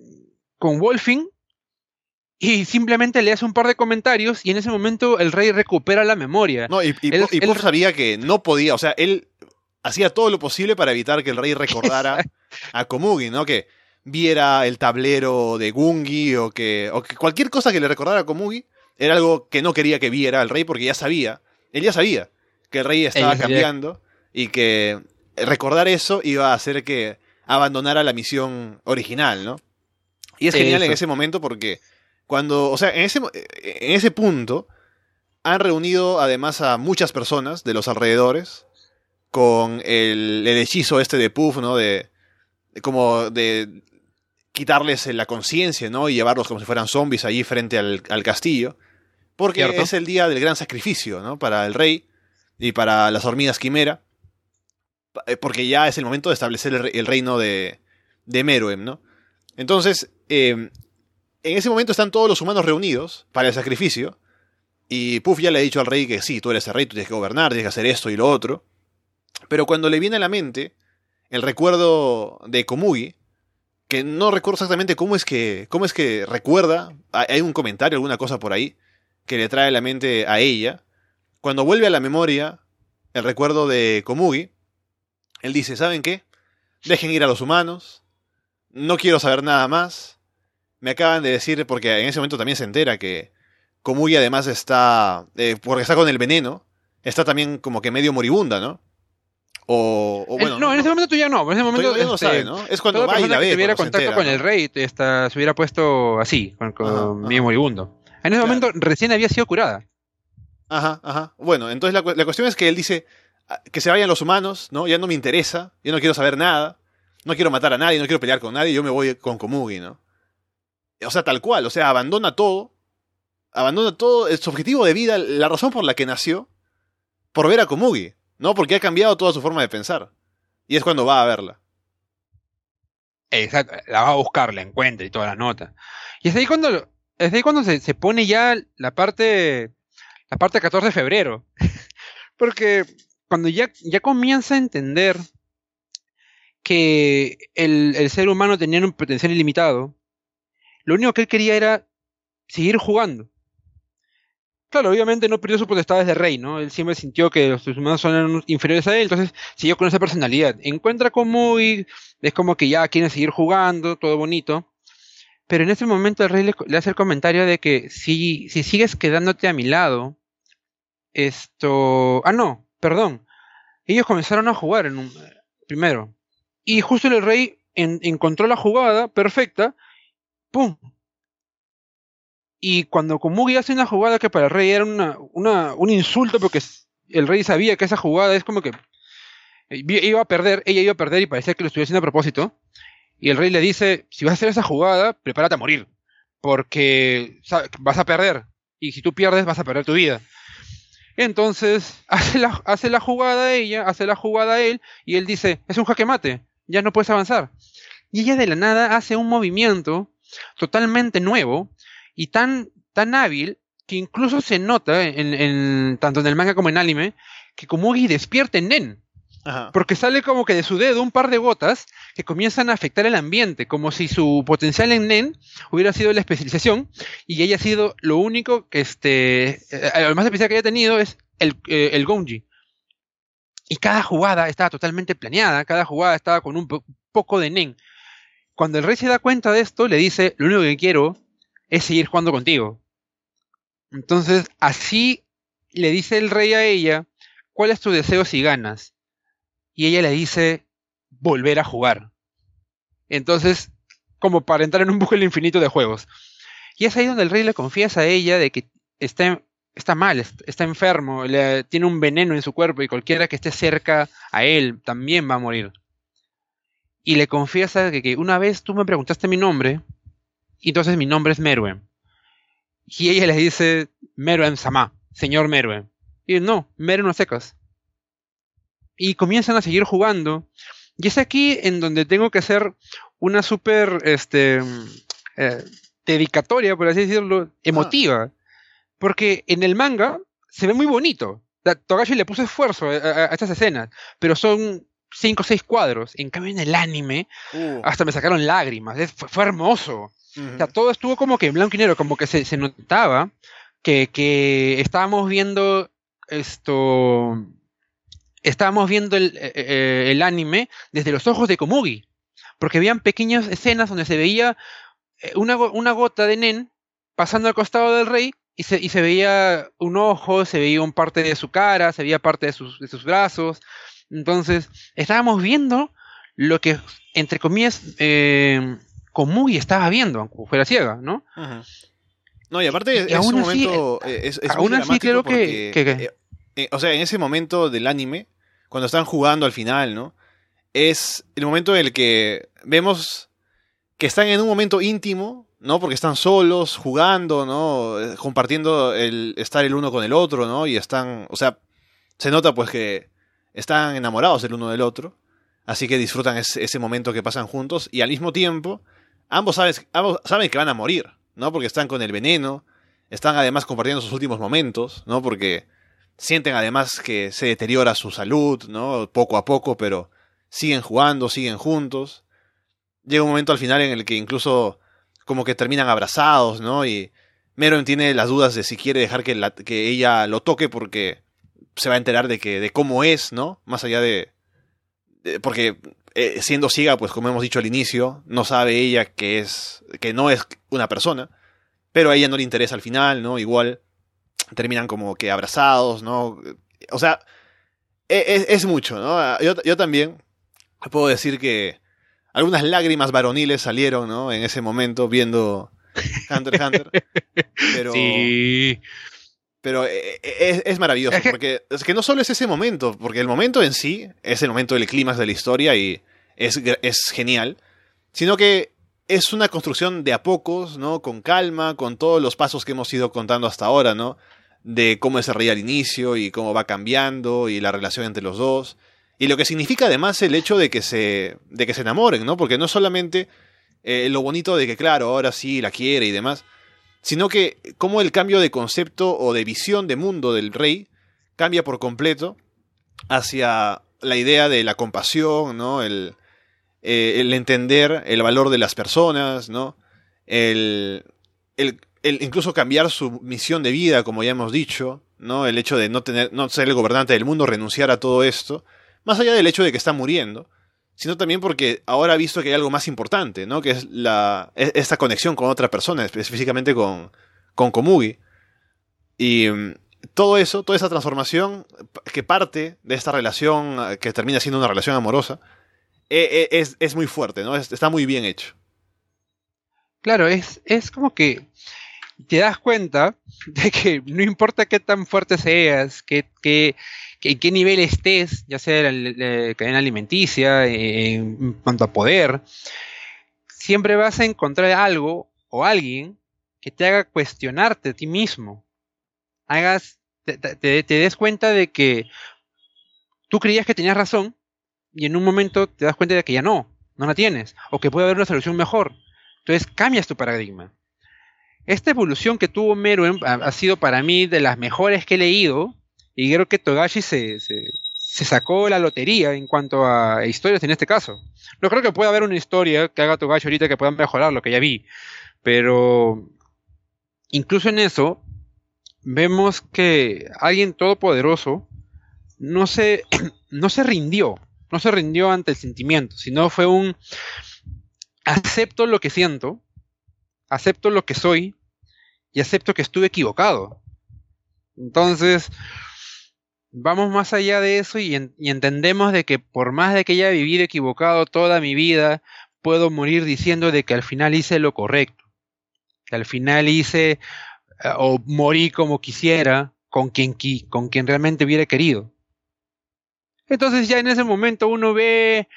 con Wolfing y simplemente le hace un par de comentarios y en ese momento el rey recupera la memoria. No, y, y, Él- y él- Puff sabía que no podía, o sea, él hacía todo lo posible para evitar que el rey recordara a Komugi, ¿no? Que viera el tablero de Gungi o que, o que cualquier cosa que le recordara a Komugi era algo que no quería que viera el rey porque ya sabía, él ya sabía que el rey estaba cambiando y que recordar eso iba a hacer que abandonara la misión original, ¿no? Y es genial en ese momento porque cuando, o sea, en ese, en ese punto han reunido además a muchas personas de los alrededores con el, el hechizo este de Puff, ¿no? De, de como de quitarles la conciencia, ¿no? Y llevarlos como si fueran zombies allí frente al, al castillo. Porque Cierto. es el día del gran sacrificio, ¿no? Para el rey. y para las hormigas quimera, eh, porque ya es el momento de establecer el, el reino de, de Meruem, ¿no? Entonces, eh, en ese momento están todos los humanos reunidos para el sacrificio, y Puff ya le ha dicho al rey que sí, tú eres el rey, tú tienes que gobernar, tienes que hacer esto y lo otro, pero cuando le viene a la mente el recuerdo de Komugi, que no recuerdo exactamente cómo es que, cómo es que recuerda, hay un comentario, alguna cosa por ahí, que le trae a la mente a ella, cuando vuelve a la memoria el recuerdo de Komugi, él dice, ¿saben qué? Dejen ir a los humanos, no quiero saber nada más. Me acaban de decir, porque en ese momento también se entera que Komugi además está, eh, porque está con el veneno, está también como que medio moribunda, ¿no? O, o bueno, en, no, en ese momento tú ya no. En ese momento Todavía no este, sabe, ¿no? Es cuando va y la que ve. tuviera contacto entera, con el rey esta, se hubiera puesto así, con, con Ajá, medio ajá. moribundo. En ese Claro. momento recién había sido curada. Ajá, ajá. Bueno, entonces la, la cuestión es que él dice ah, que se vayan los humanos, ¿no? Ya no me interesa, ya no quiero saber nada, no quiero matar a nadie, no quiero pelear con nadie, yo me voy con Komugi, ¿no? O sea, tal cual, o sea, abandona todo, abandona todo, su objetivo de vida, la razón por la que nació, por ver a Komugi, ¿no? Porque ha cambiado toda su forma de pensar. Y es cuando va a verla. Exacto, la va a buscar, la encuentra y toda la nota. Y es ahí cuando, es ahí cuando se, se pone ya la parte, la parte 14 de febrero. Porque cuando ya, ya comienza a entender que el, el ser humano tenía un potencial ilimitado, lo único que él quería era seguir jugando. Claro, obviamente no perdió su potestad de rey, ¿no? Él siempre sintió que los humanos son inferiores a él, entonces siguió con esa personalidad. Encuentra con Muy, es como que ya quieren seguir jugando, todo bonito. Pero en ese momento el rey le, hace el comentario de que si, si sigues quedándote a mi lado, esto... Ah, no, perdón. Ellos comenzaron a jugar en un, primero. Y justo el rey en- encontró la jugada perfecta. ¡Pum! Y cuando Komugi hace una jugada que para el rey era una, una- un insulto porque el rey sabía que esa jugada es como que eh, iba a perder, ella iba a perder y parecía que lo estuviera haciendo a propósito. Y el rey le dice, si vas a hacer esa jugada, prepárate a morir, porque vas a perder. Y si tú pierdes, vas a perder tu vida. Entonces, hace la, hace la jugada ella, hace la jugada él, y él dice, es un jaque mate, ya no puedes avanzar. Y ella de la nada hace un movimiento totalmente nuevo y tan, tan hábil que incluso se nota en, en- tanto en el manga como en anime que Komugi despierta en Nen. Ajá. Porque sale como que de su dedo un par de gotas que comienzan a afectar el ambiente, como si su potencial en Nen hubiera sido la especialización y ella ha sido lo único que este. eh, lo más especial que haya tenido es el, eh, el Gonji. Y cada jugada estaba totalmente planeada, cada jugada estaba con un po- poco de Nen. Cuando el rey se da cuenta de esto, le dice: Lo único que quiero es seguir jugando contigo. Entonces, así le dice el rey a ella: ¿Cuál es tu deseo si ganas? y ella le dice volver a jugar. Entonces, como para entrar en un bucle infinito de juegos. Y es ahí donde el rey le confiesa a ella de que está, está mal, est- está enfermo, le- tiene un veneno en su cuerpo y cualquiera que esté cerca a él también va a morir. Y le confiesa que, que una vez tú me preguntaste mi nombre, y entonces mi nombre es Meruen. Y ella le dice Meruen Sama, señor Meruen. Y no, Meruen a secas y comienzan a seguir jugando. Y es aquí en donde tengo que hacer una súper este, eh, dedicatoria, por así decirlo, emotiva. Porque en el manga se ve muy bonito. Togashi le puso esfuerzo a, a- a estas escenas, pero son cinco o seis cuadros. En cambio, en el anime, Uh, hasta me sacaron lágrimas. Es- fue, fue hermoso. Todo estuvo como que en blanco y negro, como que se, se notaba que, que estábamos viendo esto. Estábamos viendo el, eh, eh, el anime desde los ojos de Komugi. Porque habían pequeñas escenas donde se veía eh, una, una gota de Nen pasando al costado del rey y se, y se veía un ojo, se veía un parte de su cara, se veía parte de sus, de sus brazos. Entonces, estábamos viendo lo que, entre comillas, eh, Komugi estaba viendo, aunque fuera ciega, ¿no? Ujú. No, y aparte Y es aún un así, momento. eh, es, muy aún así creo que- porque, que- que- eh, eh, o sea, en ese momento del anime, cuando están jugando al final, ¿no? Es el momento en el que vemos que están en un momento íntimo, ¿no? Porque están solos, jugando, ¿no? Eh, Compartiendo el estar el uno con el otro, ¿no? Y están, o sea, Se nota pues que están enamorados el uno del otro, así que disfrutan ese, momento que pasan juntos y al mismo tiempo ambos, saben que van a morir, ¿no? Porque están con el veneno, están además compartiendo sus últimos momentos, ¿no? Porque sienten además que se deteriora su salud, ¿no? Poco a poco, pero siguen jugando, siguen juntos. Llega un momento al final en el que incluso como que terminan abrazados, ¿no? Y Meron tiene las dudas de si quiere dejar que ella lo toque porque se va a enterar de que de cómo es, ¿no? Más allá de, porque eh, siendo ciega, pues como hemos dicho al inicio, no sabe ella que es que no es una persona, pero a ella no le interesa al final, ¿no? Igual terminan como que abrazados, ¿no? O sea, e, e, es, mucho, ¿no? Yo, yo, también puedo decir que algunas lágrimas varoniles salieron, ¿no? En ese momento viendo Hunter x Hunter. Pero, sí. Pero e, es, es maravilloso, porque es que no solo es ese momento, porque el momento en sí es el momento del clímax de la historia y es, es genial, sino que es una construcción de a pocos, ¿no? Con calma, con todos los pasos que hemos ido contando hasta ahora, ¿no? de cómo se reía al inicio y cómo va cambiando y la relación entre los dos. Y lo que significa además el hecho de que se, de que se enamoren, ¿no? Porque no es solamente eh, lo bonito de que, claro, ahora sí la quiere y demás, sino que cómo el cambio de concepto o de visión de mundo del rey cambia por completo hacia la idea de la compasión, ¿no? El, eh, el entender el valor de las personas, ¿no? El, el, incluso cambiar su misión de vida, como ya hemos dicho, ¿no? El hecho de no tener, no ser el gobernante del mundo, renunciar a todo esto, más allá del hecho de que está muriendo, sino también porque ahora ha visto que hay algo más importante, ¿no? Que es la, e, esta conexión con otra persona, específicamente con, con Komugi. Y mm, todo eso, toda esa transformación que parte de esta relación, eh, que termina siendo una relación amorosa, e, e, es, es muy fuerte, ¿no? está muy bien hecho. Claro, es, es como que te das cuenta de que no importa qué tan fuerte seas, que, que, en qué nivel estés, ya sea en la, cadena alimenticia, en cuanto a poder, siempre vas a encontrar algo o alguien que te haga cuestionarte a ti mismo. Hagas, te, te des cuenta de que tú creías que tenías razón y en un momento te das cuenta de que ya no, no la tienes, o que puede haber una solución mejor. Entonces cambias tu paradigma. Esta evolución que tuvo Meruem ha, sido para mí de las mejores que he leído y creo que Togashi se, se, sacó la lotería en cuanto a historias en este caso. No creo que pueda haber una historia que haga Togashi ahorita que pueda mejorar lo que ya vi, pero incluso en eso vemos que alguien todopoderoso no se, no se rindió, no se rindió ante el sentimiento, sino fue un acepto lo que siento, acepto lo que soy y acepto que estuve equivocado. Entonces, vamos más allá de eso y, entendemos de que por más de que haya vivido equivocado toda mi vida, puedo morir diciendo de que al final hice lo correcto, que al final hice eh, o morí como quisiera, con quien, con quien realmente hubiera querido. Entonces ya en ese momento uno ve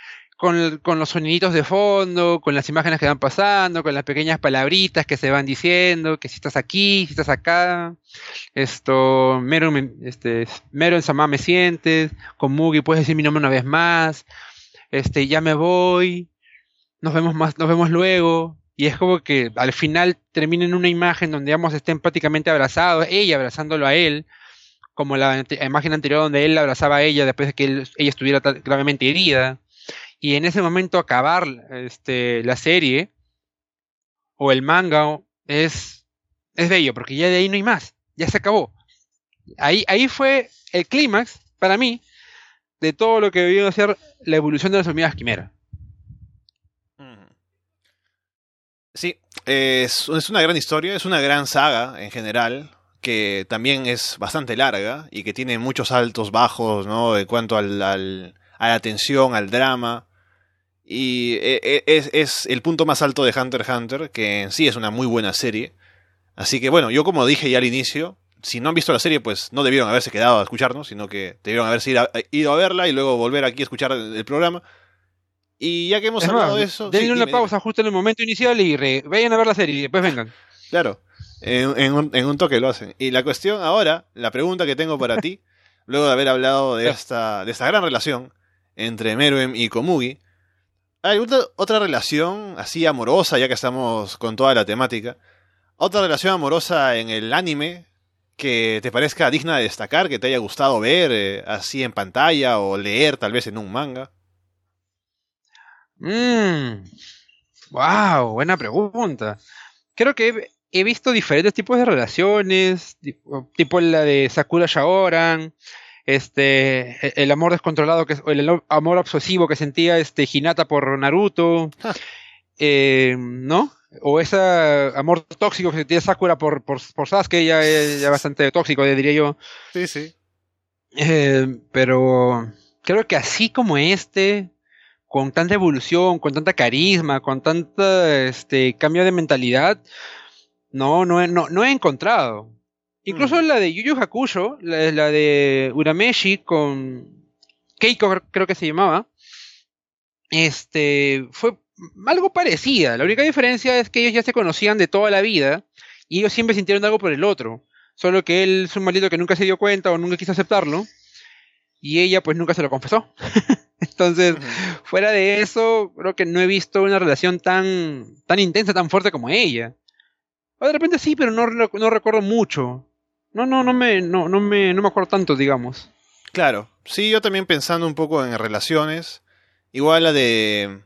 con, los soniditos de fondo, con las imágenes que van pasando, con las pequeñas palabritas que se van diciendo, que si estás aquí, si estás acá, esto, mero, este, mero en Samá me sientes, con Mugi puedes decir mi nombre una vez más, este, ya me voy, nos vemos más, nos vemos luego, y es como que al final termina en una imagen donde ambos estén prácticamente abrazados, ella abrazándolo a él, como la imagen anterior donde él la abrazaba a ella después de que ella estuviera gravemente herida y en ese momento acabar este, la serie o el manga es, es bello, porque ya de ahí no hay más, ya se acabó. Ahí, ahí fue el clímax, para mí, de todo lo que debió hacer la evolución de las hormigas quimera. Sí, es, es, una gran historia, es una gran saga en general, que también es bastante larga y que tiene muchos altos, bajos, ¿no? En cuanto al, al, a la tensión, al drama. Y e, e, es, es, el punto más alto de Hunter x Hunter, que en sí es una muy buena serie. Así que bueno, yo como dije ya al inicio, si no han visto la serie, pues no debieron haberse quedado a escucharnos, sino que debieron haberse ido a, verla y luego volver aquí a escuchar el, programa. Y ya que hemos hablado de eso... Denle una pausa justo en el momento inicial y vayan a ver la serie y después vengan. Claro, en, un, en un toque lo hacen. Y la cuestión ahora, la pregunta que tengo para ti, luego de haber hablado de esta, de esta gran relación entre Meruem y Komugi, ¿hay otra, otra relación así amorosa, ya que estamos con toda la temática? ¿Otra relación amorosa en el anime que te parezca digna de destacar, que te haya gustado ver eh, así en pantalla o leer tal vez en un manga? Mmm. Wow, buena pregunta. Creo que he, he visto diferentes tipos de relaciones, tipo, tipo la de Sakura Shaoran, este, e, el amor descontrolado, que, el amor obsesivo que sentía este Hinata por Naruto, eh, ¿no? O ese amor tóxico que sentía Sakura por, por, por Sasuke, ya, ya bastante tóxico, diría yo. Sí, sí. Eh, pero creo que así como este, con tanta evolución, con tanta carisma, con tanta este cambio de mentalidad, no, no, no, no he encontrado. Incluso mm. la de Yu Yu Hakusho, la, la, de Urameshi con Keiko, creo que se llamaba, este, fue algo parecida. La única diferencia es que ellos ya se conocían de toda la vida y ellos siempre sintieron algo por el otro. Solo que él es un maldito que nunca se dio cuenta o nunca quiso aceptarlo. Y ella pues nunca se lo confesó. Entonces, fuera de eso, creo que no he visto una relación tan, tan intensa, tan fuerte como ella. O de repente sí, pero no, no recuerdo mucho. No, no, no me, no, no me, no me acuerdo tanto, digamos. Claro. Sí, yo también pensando un poco en relaciones. Igual la de.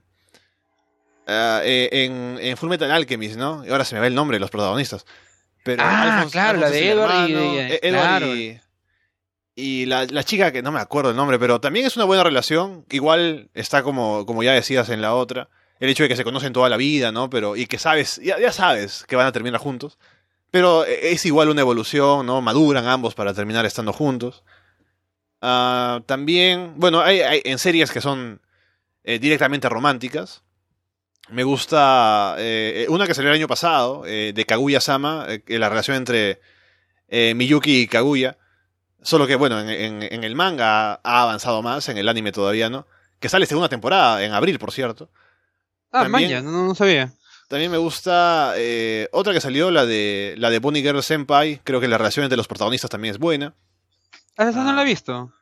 Uh, en, en Full Metal Alchemist, ¿no? Y ahora se me ve el nombre de los protagonistas. Pero ah, claro, la de Edward, y, Edward claro. y, y la, la, chica que no me acuerdo el nombre, pero también es una buena relación. Igual está como, como ya decías en la otra. El hecho de que se conocen toda la vida, ¿no? Pero, y que sabes, ya, ya sabes que van a terminar juntos. Pero es igual una evolución, ¿no? Maduran ambos para terminar estando juntos. Uh, también, bueno, hay, hay, en series que son eh, directamente románticas. Me gusta eh, una que salió el año pasado, eh, de Kaguya-sama, eh, la relación entre Miyuki y Kaguya Solo que, bueno, en, en, en, el manga ha avanzado más, en el anime todavía no. Que sale segunda temporada, en abril, por cierto. Ah, también, no, no, sabía. También me gusta eh, otra que salió, la de la de Bonnie Girl Senpai. Creo que la relación entre los protagonistas también es buena. Ah, esa no la he visto.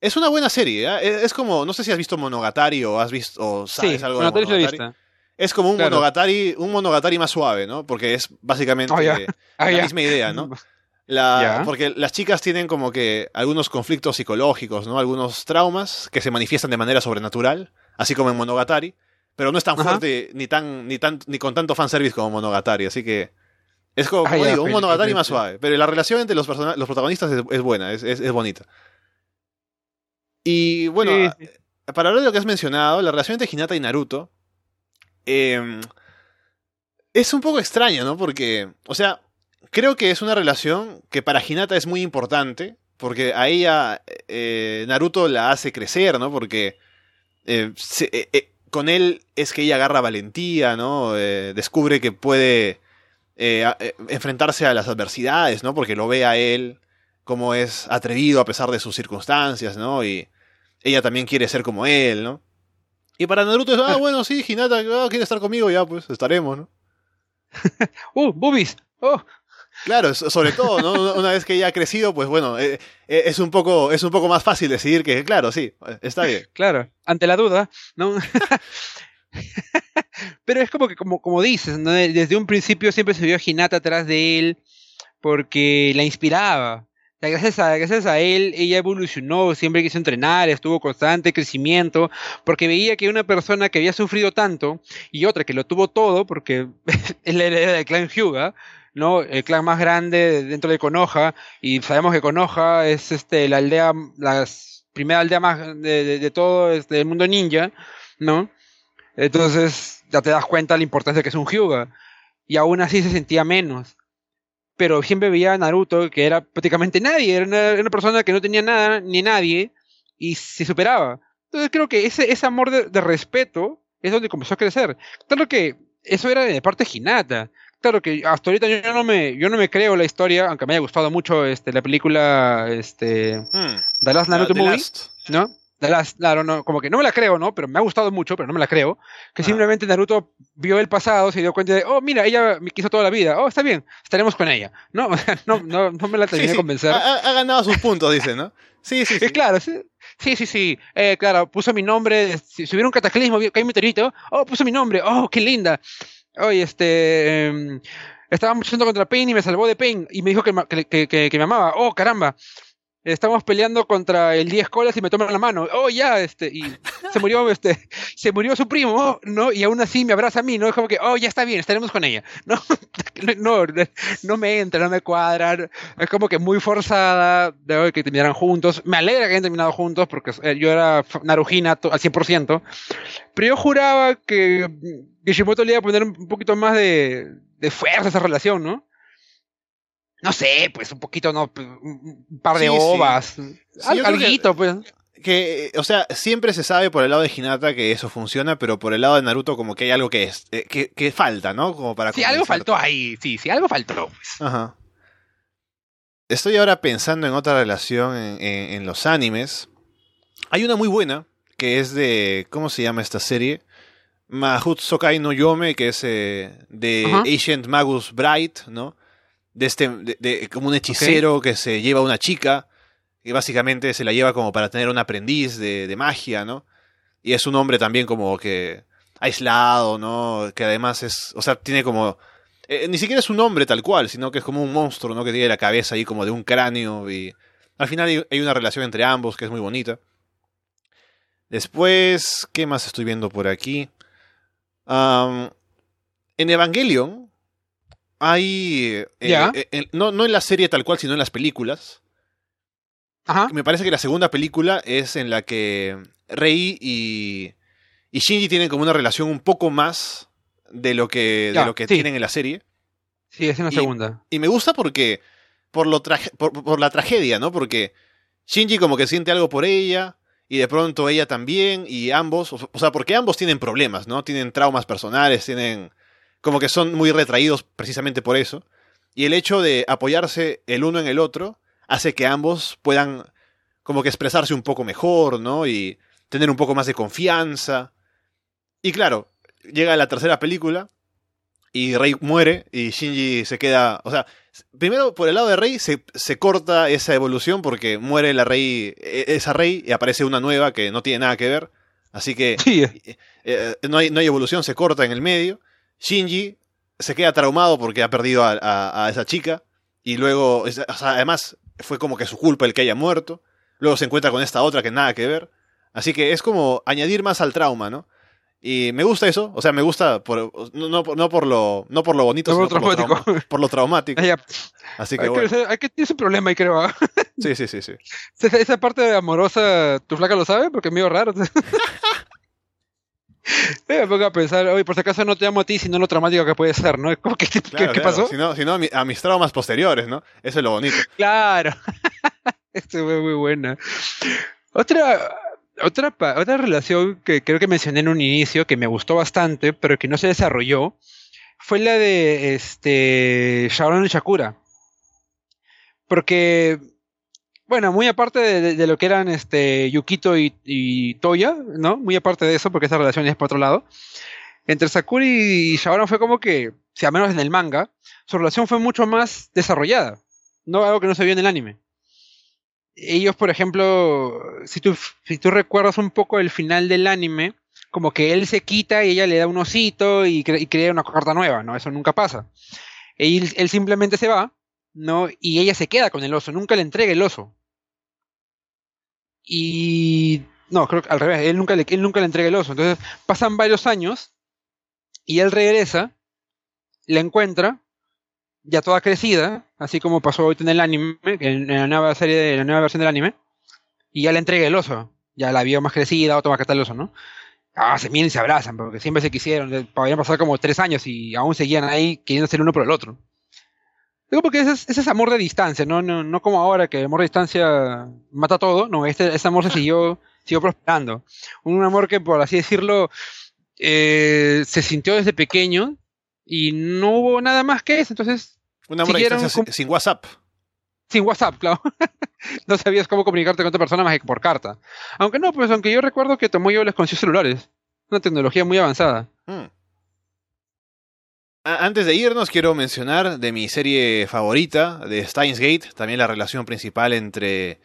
Es una buena serie, ¿eh? es, como, no sé si has visto Monogatari o has visto o sabes sí, algo de Monogatari. Visto. Es como un claro. Monogatari, un Monogatari más suave, ¿no? Porque es básicamente oh, yeah. la ah, yeah. misma idea, ¿no? La, yeah. Porque las chicas tienen como que algunos conflictos psicológicos, ¿no? Algunos traumas que se manifiestan de manera sobrenatural, así como en Monogatari, pero no es tan fuerte ni tan ni tan ni con tanto fanservice como Monogatari, así que es como, como ah, digo, un Monogatari más suave, pero la relación entre los, los protagonistas es, es buena, es, es, es, bonita. Y bueno, sí, sí. para hablar de lo que has mencionado, la relación entre Hinata y Naruto eh, es un poco extraña, ¿no? Porque, o sea, creo que es una relación que para Hinata es muy importante, porque a ella eh, Naruto la hace crecer, ¿no? Porque eh, se, eh, eh con él es que ella agarra valentía, ¿no? Eh, descubre que puede enfrentarse a las adversidades, ¿no? Porque lo ve a él como es atrevido a pesar de sus circunstancias, ¿no? Y ella también quiere ser como él, ¿no? Y para Naruto es, ah, bueno, sí, Hinata oh, quiere estar conmigo, ya pues estaremos, ¿no? ¡Uh, boobies! ¡Oh! Claro, sobre todo, ¿no? Una vez que ya ha crecido, pues bueno, eh, eh, es, un poco, es un poco más fácil decidir que, claro, sí, está bien. Claro, ante la duda, ¿no? Pero es como que, como, como dices, desde un principio siempre se vio a Hinata atrás de él porque la inspiraba. Gracias, a, gracias a él, ella evolucionó, siempre quiso entrenar, estuvo constante crecimiento, porque veía que una persona que había sufrido tanto y otra que lo tuvo todo, porque es la heredera del clan Hyuga, ¿no? El clan más grande dentro de Konoha, y sabemos que Konoha es este, la aldea, la primera aldea más de, todo este, el mundo ninja, ¿no? Entonces ya te das cuenta de la importancia que es un Hyuga, y aún así se sentía menos. Pero siempre veía a Naruto, que era prácticamente nadie, era una, persona que no tenía nada ni nadie, y se superaba. Entonces creo que ese, amor de, de respeto es donde comenzó a crecer. Claro que eso era de parte de Hinata claro que hasta ahorita yo no me yo no me creo la historia, aunque me haya gustado mucho este la película este mm. The Last Naruto uh, Movie, last. ¿no? The Last, claro, no, como que no me la creo, ¿no? Pero me ha gustado mucho, pero no me la creo. Que Ah. simplemente Naruto vio el pasado, se dio cuenta de, oh, mira, ella me quiso toda la vida. Oh, está bien, estaremos con ella. No, no, no, no me la Sí, terminé de sí, convencer. Ha, ha- ha ganado sus puntos, dice, ¿no? Sí, sí, sí. Eh, claro, sí, sí, sí, sí. Eh, claro, puso mi nombre. Si, hubiera un cataclismo, vi- cae un meteorito. Oh, puso mi nombre. Oh, qué linda. Oye, este. em, estábamos luchando contra Pain y me salvó de Pain. Y me dijo que- que me amaba. Oh, caramba. Estamos peleando contra el 10 colas y me toma la mano. Oh, ya, este. Y se murió, este. Se murió su primo, ¿no? Y aún así me abraza a mí, ¿no? Es como que, oh, ya está bien, estaremos con ella. No, no, no me entra, no me cuadran. Es como que muy forzada de que terminaran juntos. Me alegra que hayan terminado juntos porque eh, yo era Narujina al 100%. Pero yo juraba que Kishimoto le iba a poner un poquito más de, de fuerza a esa relación, ¿no? No sé, pues un poquito, ¿no? Un par de Sí, sí. ovas. que- alguito, pues. Que, o sea, siempre se sabe por el lado de Hinata que eso funciona, pero por el lado de Naruto como que hay algo que es eh, que, que falta, ¿no? Como para Sí, algo faltó ahí. Sí, sí, algo faltó. pues. Ajá. Estoy ahora pensando en otra relación en, en- en los animes. Hay una muy buena, que es de. ¿Cómo se llama esta serie? Mahutsukai no Yome, que es eh, de Ajá. Ancient Magus Bright, ¿no? De este. De, de- como un hechicero que se lleva a una chica. Y básicamente se la lleva como para tener un aprendiz de, de magia, ¿no? Y es un hombre también como que. aislado, ¿no? Que además es. O sea, tiene como. Eh, ni siquiera es un hombre tal cual, sino que es como un monstruo, ¿no? Que tiene la cabeza ahí como de un cráneo y al final hay, hay una relación entre ambos que es muy bonita. Después, ¿qué más estoy viendo por aquí? En Evangelion hay... eh, Ya. eh, no, no en la serie tal cual, sino en las películas. Ajá. Me parece que la segunda película es en la que Rei y, y Shinji tienen como una relación un poco más de lo que, de lo que sí. tienen en la serie. Sí, es en la Y- segunda. Y me gusta porque. Por, lo traje- por, por la tragedia, ¿no? Porque Shinji como que siente algo por ella. Y de pronto ella también. Y ambos. O sea, porque ambos tienen problemas, ¿no? Tienen traumas personales. Tienen. Como que son muy retraídos precisamente por eso. Y el hecho de apoyarse el uno en el otro. Hace que ambos puedan. Como que expresarse un poco mejor, ¿no? Y tener un poco más de confianza. Y claro, llega la tercera película. Y Rey muere y Shinji se queda. O sea, primero por el lado de Rey se, se corta esa evolución porque muere la Rey, e- esa Rey y aparece una nueva que no tiene nada que ver. Así que Sí, eh, no, hay, no hay evolución, se corta en el medio. Shinji se queda traumado porque ha perdido a, a- a esa chica. Y luego, es- o sea, además, fue como que su culpa el que haya muerto. Luego se encuentra con esta otra que nada que ver. Así que es como añadir más al trauma, ¿no? Y me gusta eso, o sea, me gusta por, no, no, no por lo no por lo bonito, No sino por lo, traumático. trauma- por lo traumático. Así que hay, bueno. que, hay que problema ahí, creo. ¿ah? Sí, sí, sí, sí. Esa, esa parte amorosa, tu flaca lo sabe, porque es medio raro. Me pongo a pensar, oye, por si acaso no te amo a ti, sino lo traumático que puede ser, ¿no? Como que, ¿Qué, Claro, qué claro. pasó? Si no, si no, a, mi- a mis traumas posteriores, ¿no? Eso es lo bonito. Claro. Esto fue muy buena. Otra, otra, otra relación que creo que mencioné en un inicio, que me gustó bastante, pero que no se desarrolló, fue la de este Sharon y Shakura. Porque, bueno, muy aparte de, de- lo que eran este Yukito y, Toya, ¿no? Muy aparte de eso, porque esa relación es para otro lado. Entre Sakura y Shaoran fue como que, sea, al menos en el manga, su relación fue mucho más desarrollada. No algo que no se vio en el anime. Ellos, por ejemplo, si tú, si tú recuerdas un poco el final del anime, como que él se quita y ella le da un osito y crea una carta nueva, ¿no? Eso nunca pasa. Él, él simplemente se va, ¿no? Y ella se queda con el oso, nunca le entrega el oso. Y... No, creo que al revés, él nunca le, él nunca le entrega el oso. Entonces pasan varios años y él regresa, la encuentra, ya toda crecida, así como pasó ahorita en el anime, en, la nueva serie, de, la nueva versión del anime, y ya le entrega el oso. Ya la vio más crecida, otro más que el oso, ¿no? Ah, se miran y se abrazan, porque siempre se quisieron. Podrían pasar como tres años y aún seguían ahí queriendo ser uno por el otro. Digo porque ese es, ese es amor de distancia, ¿no? No, no como ahora que el amor de distancia mata todo, no, este, ese amor se siguió, siguió prosperando. Un amor que, por así decirlo, eh, se sintió desde pequeño y no hubo nada más que eso, entonces Un amor a Siguieron distancia sin, sin WhatsApp. sin WhatsApp, claro. no sabías cómo comunicarte con otra persona más que por carta. Aunque no, pues aunque yo recuerdo que Tomoyo les consiguió celulares. Una tecnología muy avanzada. Mm. Antes de irnos, quiero mencionar de mi serie favorita, de Steins Gate, también la relación principal entre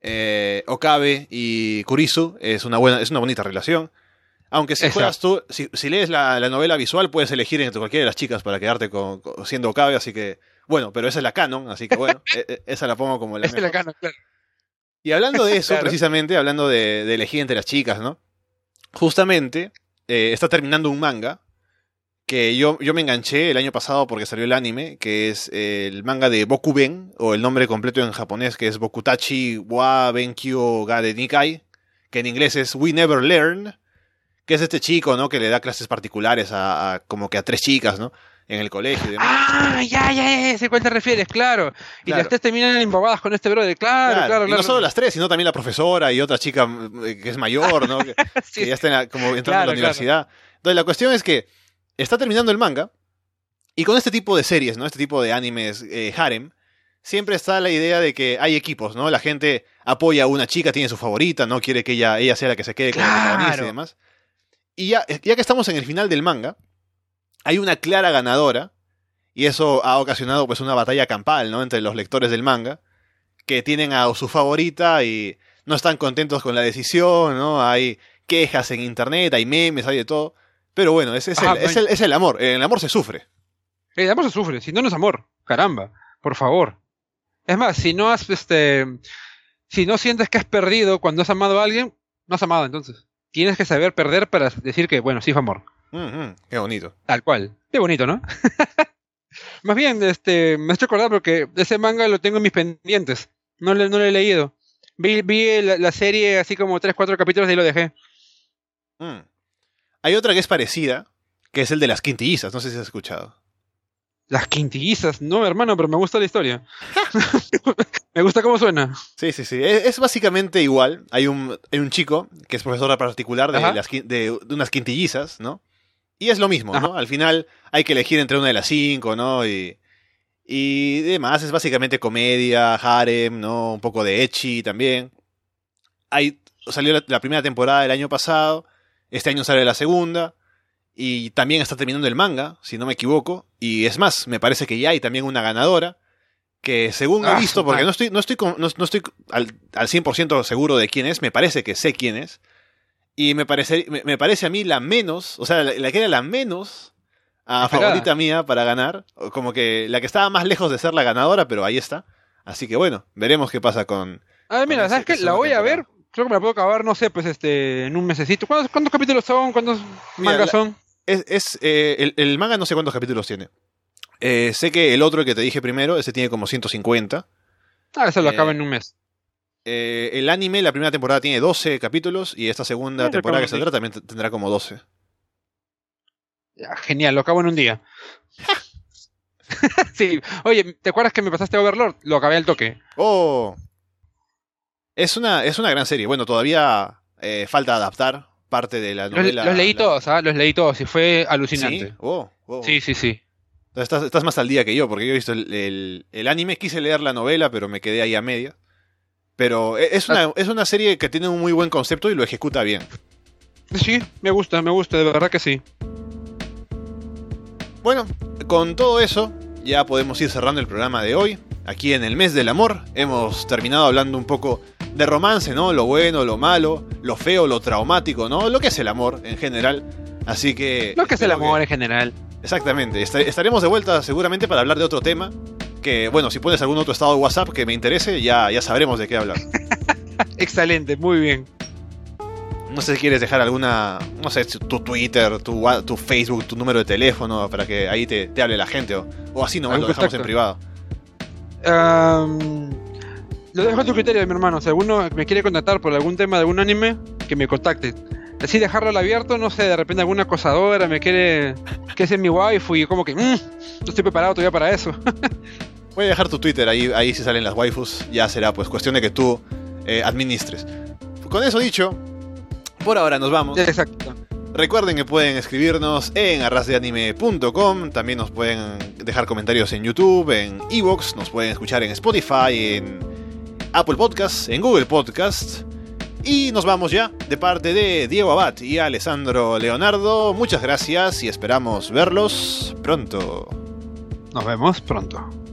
eh, Okabe y Kurisu. Es una, buena, es una bonita relación. Aunque si Exacto. juegas tú, si, si lees la, la novela visual, puedes elegir entre cualquiera de las chicas para quedarte con, con- siendo Okabe, así que, bueno, pero esa es la canon, así que bueno, e- e- esa la pongo como la Esa es la cana, claro. Y hablando de eso, Claro. precisamente, hablando de, de elegir entre las chicas, ¿no? Justamente, eh, está terminando un manga que yo, yo me enganché el año pasado porque salió el anime, que es el manga de Bokuben, o el nombre completo en japonés, que es Bokutachi wa Benkyo ga de Nikai, que en inglés es We Never Learn, que es este chico, ¿no? Que le da clases particulares a, a como que a tres chicas, ¿no? En el colegio y demás. Ah, ya, ya, ya, sé a cuál te refieres, claro. Y Claro. las tres terminan embobadas con este brother, claro, Claro, claro, y claro. no solo las tres, sino también la profesora y otra chica eh, que es mayor, ¿no? Que- Sí, que ya está en la- como entrando a Claro, la universidad. Entonces la cuestión es que está terminando el manga y con este tipo de series, ¿no? Este tipo de animes eh, harem, siempre está la idea de que hay equipos, ¿no? La gente apoya a una chica, tiene su favorita, ¿no? Quiere que ella, ella sea la que se quede con el protagonista y Claro. demás. Y ya, ya que estamos en el final del manga, hay una clara ganadora y eso ha ocasionado pues una batalla campal, ¿no? Entre los lectores del manga que tienen a su favorita y no están contentos con la decisión, ¿no? Hay quejas en internet, hay memes, hay de todo. Pero bueno, es, Ah, el, es, el, es el amor. En el amor se sufre. El amor se sufre, si no, no es amor. Caramba, por favor. Es más, si no has, este, si no sientes que has perdido cuando has amado a alguien, no has amado entonces. Tienes que saber perder para decir que, bueno, sí fue amor. Ujú, qué bonito. Tal cual. Qué bonito, ¿no? Más bien, este, me has hecho acordar porque ese manga lo tengo en mis pendientes. No le, no lo he leído. Vi, vi la, la serie así como 3, 4 capítulos y lo dejé. Mm. Hay otra que es parecida, que es el de las quintillizas. No sé si has escuchado. Las quintillizas, no, hermano, pero me gusta la historia. me gusta cómo suena. Sí, sí, sí. Es, es básicamente igual. Hay un, hay un chico que es profesora particular de, las, de, de unas quintillizas, ¿no? Y es lo mismo, ¿no? Al final hay que elegir entre una de las cinco, ¿no? Y, y demás. Es básicamente comedia, harem, ¿no? Un poco de ecchi también. Hay, salió la, la primera temporada el año pasado. Este año sale la segunda. Y también está terminando el manga, si no me equivoco. Y es más, me parece que ya hay también una ganadora. Que según he Ah, visto, porque no estoy, no estoy, con- no, no estoy al, al 100% seguro de quién es, me parece que sé quién es. Y me parece, me, me parece a mí la menos, o sea, la, la que era la menos a Esperada. favorita mía para ganar. Como que la que estaba más lejos de ser la ganadora, pero ahí está. Así que bueno, veremos qué pasa con. A ver, mira, Con ¿sabes qué? La voy a ver. Creo que me la puedo acabar, no sé, pues este, en un mesecito. ¿Cuántos, cuántos capítulos son? ¿Cuántos Mira, mangas la- son? Es, es, eh, el, el manga no sé cuántos capítulos tiene. Eh, sé que el otro que te dije primero, ese tiene como 150. Ah, eso lo eh, acaba en un mes. El anime, la primera temporada tiene 12 capítulos y esta segunda Ah, temporada que saldrá también tendrá como 12. Ya, genial, lo acabo en un día. sí, oye, ¿te acuerdas que me pasaste Overlord? Lo acabé al toque. ¡Oh! Es una, es una gran serie. Bueno, todavía eh, falta adaptar parte de la novela. los leí la- todos, ¿ah? Los leí todos y fue ¿Sí? alucinante. Oh, oh. Sí, sí, sí. Estás, estás más al día que yo, porque yo he visto el, el- el anime, quise leer la novela, pero me quedé ahí a media. Pero e- es una, es una serie que tiene un muy buen concepto y lo ejecuta bien. Sí, me gusta, me gusta, de verdad que sí. Bueno, con todo eso, ya podemos ir cerrando el programa de hoy. Aquí en el mes del amor hemos terminado hablando un poco de romance, ¿no? Lo bueno, lo malo, lo feo, lo traumático, ¿no? Lo que es el amor en general. Así que... Lo que es el amor en general. Exactamente. Esta- Estaremos de vuelta seguramente para hablar de otro tema. Que, bueno, si pones algún otro estado de WhatsApp que me interese, ya, ya sabremos de qué hablar. Excelente, muy bien. No sé si quieres dejar alguna, no sé, tu Twitter, tu, tu Facebook, tu número de teléfono, para que ahí te, te hable la gente. O, o así nomás lo dejamos en privado. Am, lo dejo a tu criterio, mi hermano. Si alguno me quiere contactar por algún tema de algún anime, que me contacte. Así dejarlo al abierto, no sé, de repente alguna acosadora me quiere que sea mi waifu y como que, mm, no estoy preparado todavía para eso. Voy a dejar tu Twitter, ahí, ahí si salen las waifus, ya será pues cuestión de que tú eh, administres. Con eso dicho, por ahora nos vamos. Exacto. Recuerden que pueden escribirnos en arrasdeanime.com, también nos pueden dejar comentarios en YouTube, en Evox, nos pueden escuchar en Spotify, en Apple Podcasts, en Google Podcasts. Y nos vamos ya de parte de Diego Abad y Alessandro Leonardo. Muchas gracias y esperamos verlos pronto. Nos vemos pronto.